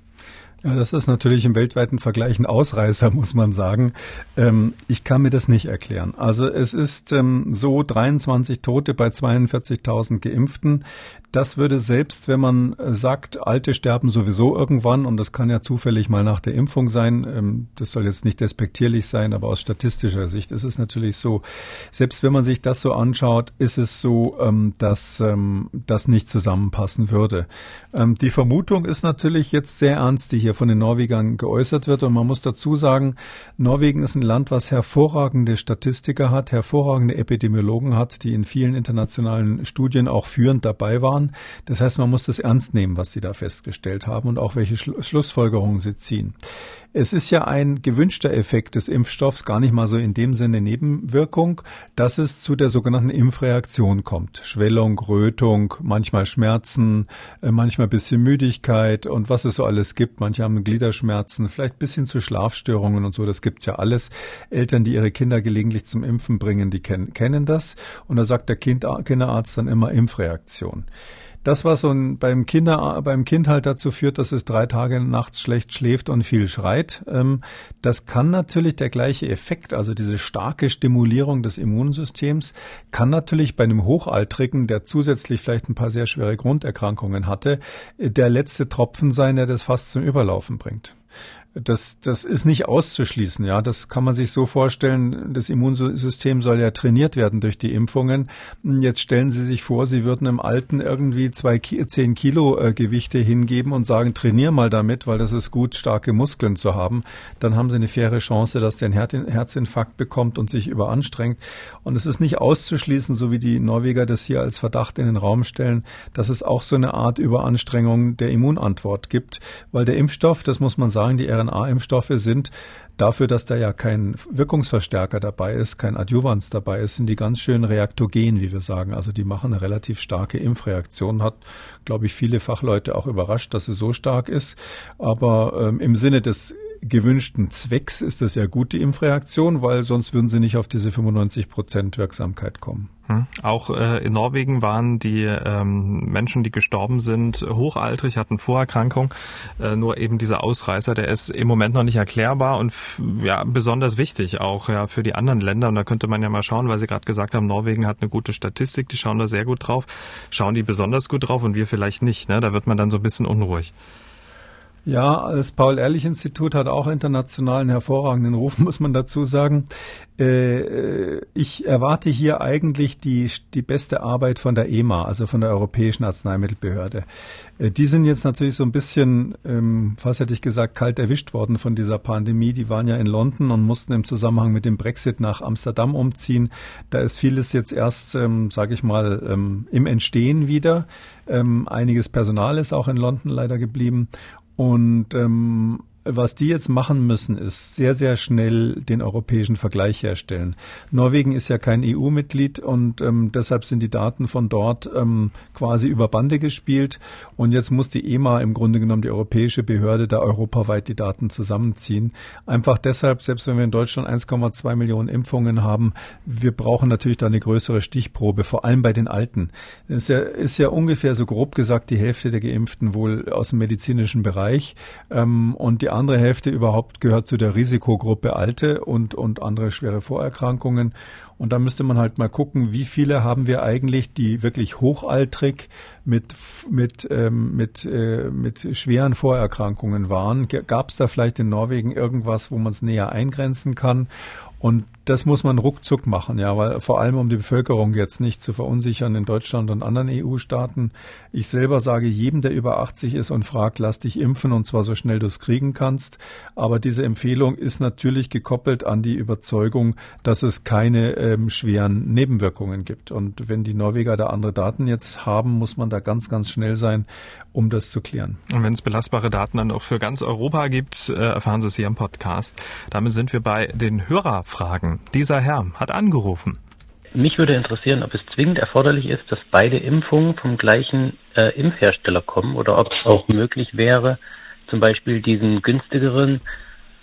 Ja, das ist natürlich im weltweiten Vergleich ein Ausreißer, muss man sagen. Ähm, ich kann mir das nicht erklären. Also es ist ähm, so 23 Tote bei 42.000 Geimpften. Das würde selbst, wenn man äh, sagt, Alte sterben sowieso irgendwann, und das kann ja zufällig mal nach der Impfung sein, ähm, das soll jetzt nicht despektierlich sein, aber aus statistischer Sicht ist es natürlich so, selbst wenn man sich das so anschaut, ist es so, ähm, dass ähm, das nicht zusammenpassen würde. Die Vermutung ist natürlich jetzt sehr ernst, die hier von den Norwegern geäußert wird. Und man muss dazu sagen, Norwegen ist ein Land, was hervorragende Statistiker hat, hervorragende Epidemiologen hat, die in vielen internationalen Studien auch führend dabei waren. Das heißt, man muss das ernst nehmen, was Sie da festgestellt haben und auch welche Schlussfolgerungen Sie ziehen. Es ist ja ein gewünschter Effekt des Impfstoffs, gar nicht mal so in dem Sinne Nebenwirkung, dass es zu der sogenannten Impfreaktion kommt. Schwellung, Rötung, manchmal Schmerzen, äh, manchmal bisschen Müdigkeit und was es so alles gibt. Manche haben Gliederschmerzen, vielleicht bis hin zu Schlafstörungen und so. Das gibt's ja alles. Eltern, die ihre Kinder gelegentlich zum Impfen bringen, die kennen, kennen das. Und da sagt der kind, Kinderarzt dann immer Impfreaktion. Das, was so ein, beim, Kinder, beim Kind halt dazu führt, dass es drei Tage nachts schlecht schläft und viel schreit, ähm, das kann natürlich der gleiche Effekt, also diese starke Stimulierung des Immunsystems, kann natürlich bei einem Hochaltrigen, der zusätzlich vielleicht ein paar sehr schwere Grunderkrankungen hatte, der letzte Tropfen sein, der das fast zum Überlaufen bringt. Das, das ist nicht auszuschließen, ja. Das kann man sich so vorstellen. Das Immunsystem soll ja trainiert werden durch die Impfungen. Jetzt stellen Sie sich vor, Sie würden im Alten irgendwie zwei, zehn Kilo äh, Gewichte hingeben und sagen, trainier mal damit, weil das ist gut, starke Muskeln zu haben. Dann haben Sie eine faire Chance, dass der einen Herzinfarkt bekommt und sich überanstrengt. Und es ist nicht auszuschließen, so wie die Norweger das hier als Verdacht in den Raum stellen, dass es auch so eine Art Überanstrengung der Immunantwort gibt, weil der Impfstoff, das muss man sagen, die mRNA-Impfstoffe sind dafür, dass da ja kein Wirkungsverstärker dabei ist, kein Adjuvans dabei ist, sind die ganz schön reaktogen, wie wir sagen. Also die machen eine relativ starke Impfreaktion. Hat, glaube ich, viele Fachleute auch überrascht, dass sie so stark ist. Aber ähm, im Sinne des gewünschten Zwecks ist das ja gut, die Impfreaktion, weil sonst würden sie nicht auf diese 95 Prozent Wirksamkeit kommen. Hm. Auch äh, in Norwegen waren die ähm, Menschen, die gestorben sind, hochaltrig, hatten Vorerkrankung. Äh, nur eben dieser Ausreißer, der ist im Moment noch nicht erklärbar und ja besonders wichtig auch ja für die anderen Länder. Und da könnte man ja mal schauen, weil Sie gerade gesagt haben, Norwegen hat eine gute Statistik, die schauen da sehr gut drauf. Schauen die besonders gut drauf und wir vielleicht nicht. Ne? Da wird man dann so ein bisschen unruhig. Ja, das Paul-Ehrlich-Institut hat auch internationalen hervorragenden Ruf, muss man dazu sagen. Äh, ich erwarte hier eigentlich die, die beste Arbeit von der EMA, also von der Europäischen Arzneimittelbehörde. Äh, die sind jetzt natürlich so ein bisschen, ähm, fast hätte ich gesagt, kalt erwischt worden von dieser Pandemie. Die waren ja in London und mussten im Zusammenhang mit dem Brexit nach Amsterdam umziehen. Da ist vieles jetzt erst, ähm, sage ich mal, ähm, im Entstehen wieder. Einiges Personal ist auch in London leider geblieben. Und ähm, was die jetzt machen müssen, ist sehr, sehr schnell den europäischen Vergleich herstellen. Norwegen ist ja kein EU-Mitglied und ähm, deshalb sind die Daten von dort ähm, quasi über Bande gespielt. Und jetzt muss die EMA im Grunde genommen, die europäische Behörde, da europaweit die Daten zusammenziehen. Einfach deshalb, selbst wenn wir in Deutschland 1,2 Millionen Impfungen haben, wir brauchen natürlich da eine größere Stichprobe, vor allem bei den Alten. Es ist ja, ist ja ungefähr so grob gesagt die Hälfte der Geimpften wohl aus dem medizinischen Bereich ähm, und die andere Hälfte überhaupt gehört zu der Risikogruppe Alte und, und andere schwere Vorerkrankungen. Und da müsste man halt mal gucken, wie viele haben wir eigentlich, die wirklich hochaltrig mit, mit, ähm, mit, äh, mit schweren Vorerkrankungen waren. Gab es da vielleicht in Norwegen irgendwas, wo man es näher eingrenzen kann? Und das muss man ruckzuck machen, ja, weil vor allem um die Bevölkerung jetzt nicht zu verunsichern in Deutschland und anderen EU-Staaten. Ich selber sage jedem, der über 80 ist und fragt, lass dich impfen und zwar so schnell du es kriegen kannst. Aber diese Empfehlung ist natürlich gekoppelt an die Überzeugung, dass es keine ähm, schweren Nebenwirkungen gibt. Und wenn die Norweger da andere Daten jetzt haben, muss man da ganz, ganz schnell sein, um das zu klären. Und wenn es belastbare Daten dann auch für ganz Europa gibt, äh, erfahren Sie es hier im Podcast. Damit sind wir bei den Hörerfragen. Dieser Herr hat angerufen. Mich würde interessieren, ob es zwingend erforderlich ist, dass beide Impfungen vom gleichen äh, Impfhersteller kommen oder ob es auch möglich wäre, zum Beispiel diesen günstigeren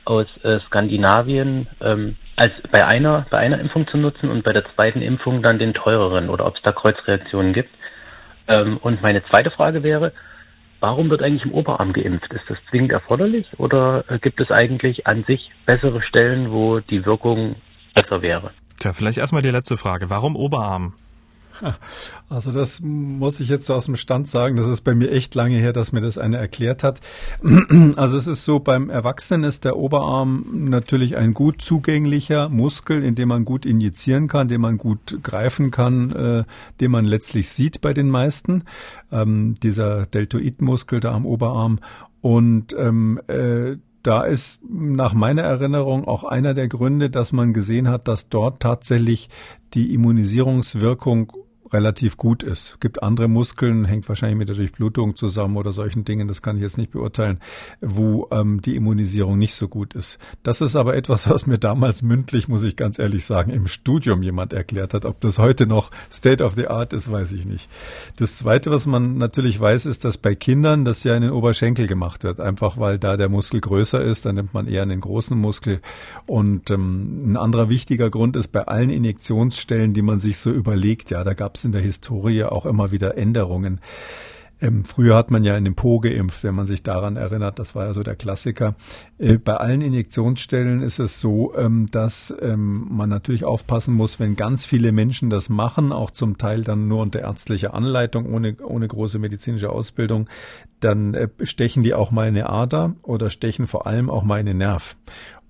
aus äh, Skandinavien ähm, als bei einer bei einer Impfung zu nutzen und bei der zweiten Impfung dann den teureren oder ob es da Kreuzreaktionen gibt. Ähm, und meine zweite Frage wäre, warum wird eigentlich im Oberarm geimpft? Ist das zwingend erforderlich oder äh, gibt es eigentlich an sich bessere Stellen, wo die Wirkung besser wäre. Tja, vielleicht erstmal die letzte Frage. Warum Oberarm? Also das muss ich jetzt so aus dem Stand sagen. Das ist bei mir echt lange her, dass mir das eine erklärt hat. Also es ist so, beim Erwachsenen ist der Oberarm natürlich ein gut zugänglicher Muskel, in dem man gut injizieren kann, den man gut greifen kann, äh, den man letztlich sieht bei den meisten. Ähm, dieser Deltoidmuskel da am Oberarm. Und ähm, äh, da ist nach meiner Erinnerung auch einer der Gründe, dass man gesehen hat, dass dort tatsächlich die Immunisierungswirkung relativ gut ist. Gibt andere Muskeln, hängt wahrscheinlich mit der Durchblutung zusammen oder solchen Dingen, das kann ich jetzt nicht beurteilen, wo ähm, die Immunisierung nicht so gut ist. Das ist aber etwas, was mir damals mündlich, muss ich ganz ehrlich sagen, im Studium jemand erklärt hat. Ob das heute noch State of the Art ist, weiß ich nicht. Das Zweite, was man natürlich weiß, ist, dass bei Kindern das ja in den Oberschenkel gemacht wird. Einfach weil da der Muskel größer ist, dann nimmt man eher einen großen Muskel. Und ähm, ein anderer wichtiger Grund ist, bei allen Injektionsstellen, die man sich so überlegt, ja, da gab es in der Historie auch immer wieder Änderungen. Ähm, früher hat man ja in den Po geimpft, wenn man sich daran erinnert. Das war ja so der Klassiker. Äh, bei allen Injektionsstellen ist es so, ähm, dass ähm, man natürlich aufpassen muss, wenn ganz viele Menschen das machen, auch zum Teil dann nur unter ärztlicher Anleitung, ohne, ohne große medizinische Ausbildung, dann äh, stechen die auch mal eine Ader oder stechen vor allem auch mal eine Nerv.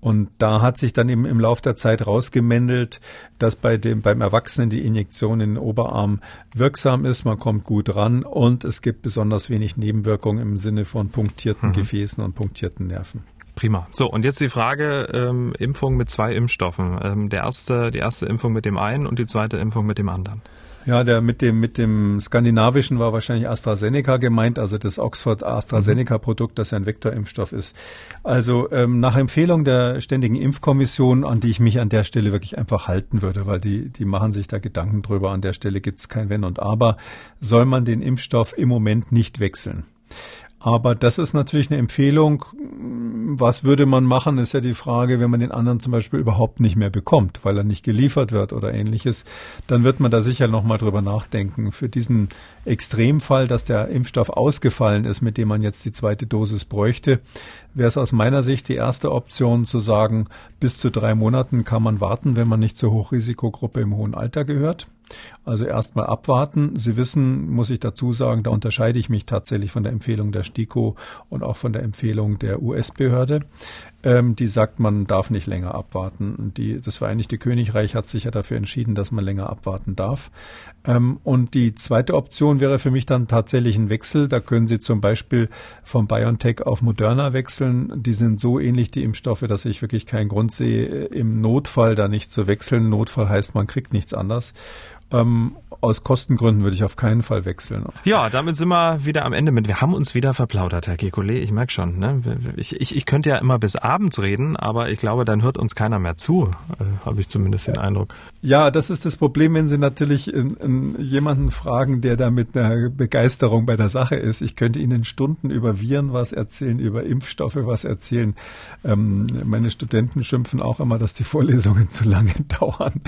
Und da hat sich dann eben im Laufe der Zeit rausgemändelt, dass bei dem, beim Erwachsenen die Injektion in den Oberarm wirksam ist. Man kommt gut ran und es gibt besonders wenig Nebenwirkungen im Sinne von punktierten mhm. Gefäßen und punktierten Nerven. Prima. So, und jetzt die Frage, ähm, Impfung mit zwei Impfstoffen. Ähm, der erste, die erste Impfung mit dem einen und die zweite Impfung mit dem anderen. Ja, der mit dem, mit dem skandinavischen war wahrscheinlich AstraZeneca gemeint, also das Oxford AstraZeneca Produkt, das ja ein Vektorimpfstoff ist. Also ähm, nach Empfehlung der Ständigen Impfkommission, an die ich mich an der Stelle wirklich einfach halten würde, weil die, die machen sich da Gedanken drüber. An der Stelle gibt es kein Wenn und Aber, soll man den Impfstoff im Moment nicht wechseln. Aber das ist natürlich eine Empfehlung, was würde man machen, ist ja die Frage, wenn man den anderen zum Beispiel überhaupt nicht mehr bekommt, weil er nicht geliefert wird oder ähnliches, dann wird man da sicher nochmal drüber nachdenken. Für diesen Extremfall, dass der Impfstoff ausgefallen ist, mit dem man jetzt die zweite Dosis bräuchte, wäre es aus meiner Sicht die erste Option zu sagen, bis zu drei Monaten kann man warten, wenn man nicht zur Hochrisikogruppe im hohen Alter gehört. Also erstmal abwarten. Sie wissen, muss ich dazu sagen, da unterscheide ich mich tatsächlich von der Empfehlung der STIKO und auch von der Empfehlung der US-Behörde. Ähm, die sagt, man darf nicht länger abwarten. Die, das Vereinigte Königreich hat sich ja dafür entschieden, dass man länger abwarten darf. Ähm, und die zweite Option wäre für mich dann tatsächlich ein Wechsel. Da können Sie zum Beispiel vom BioNTech auf Moderna wechseln. Die sind so ähnlich, die Impfstoffe, dass ich wirklich keinen Grund sehe, im Notfall da nicht zu wechseln. Notfall heißt, man kriegt nichts anders. Ähm, aus Kostengründen würde ich auf keinen Fall wechseln. Ja, damit sind wir wieder am Ende mit. Wir haben uns wieder verplaudert, Herr Kekulé. Ich merke schon. Ne? Ich, ich, ich könnte ja immer bis abends reden, aber ich glaube, dann hört uns keiner mehr zu. Äh, Habe ich zumindest den Eindruck. Ja, das ist das Problem, wenn Sie natürlich in, in jemanden fragen, der da mit einer Begeisterung bei der Sache ist. Ich könnte Ihnen Stunden über Viren was erzählen, über Impfstoffe was erzählen. Ähm, meine Studenten schimpfen auch immer, dass die Vorlesungen zu lange dauern.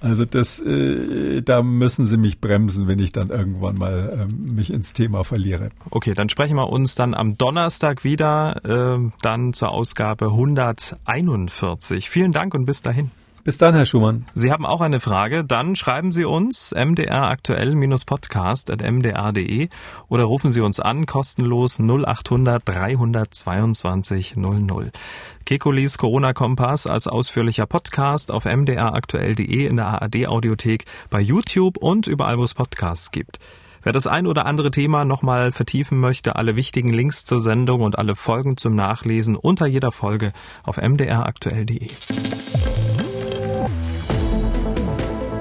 Also das äh, da müssen Sie mich bremsen, wenn ich dann irgendwann mal ähm, mich ins Thema verliere. Okay, dann sprechen wir uns dann am Donnerstag wieder, äh, dann zur Ausgabe 141. Vielen Dank und bis dahin. Bis dann, Herr Schumann. Sie haben auch eine Frage, dann schreiben Sie uns mdraktuell-podcast.mdr.de oder rufen Sie uns an, kostenlos 0800 322 00. Kekulis Corona-Kompass als ausführlicher Podcast auf mdraktuell.de in der ARD-Audiothek, bei YouTube und überall, wo es Podcasts gibt. Wer das ein oder andere Thema nochmal vertiefen möchte, alle wichtigen Links zur Sendung und alle Folgen zum Nachlesen unter jeder Folge auf mdraktuell.de.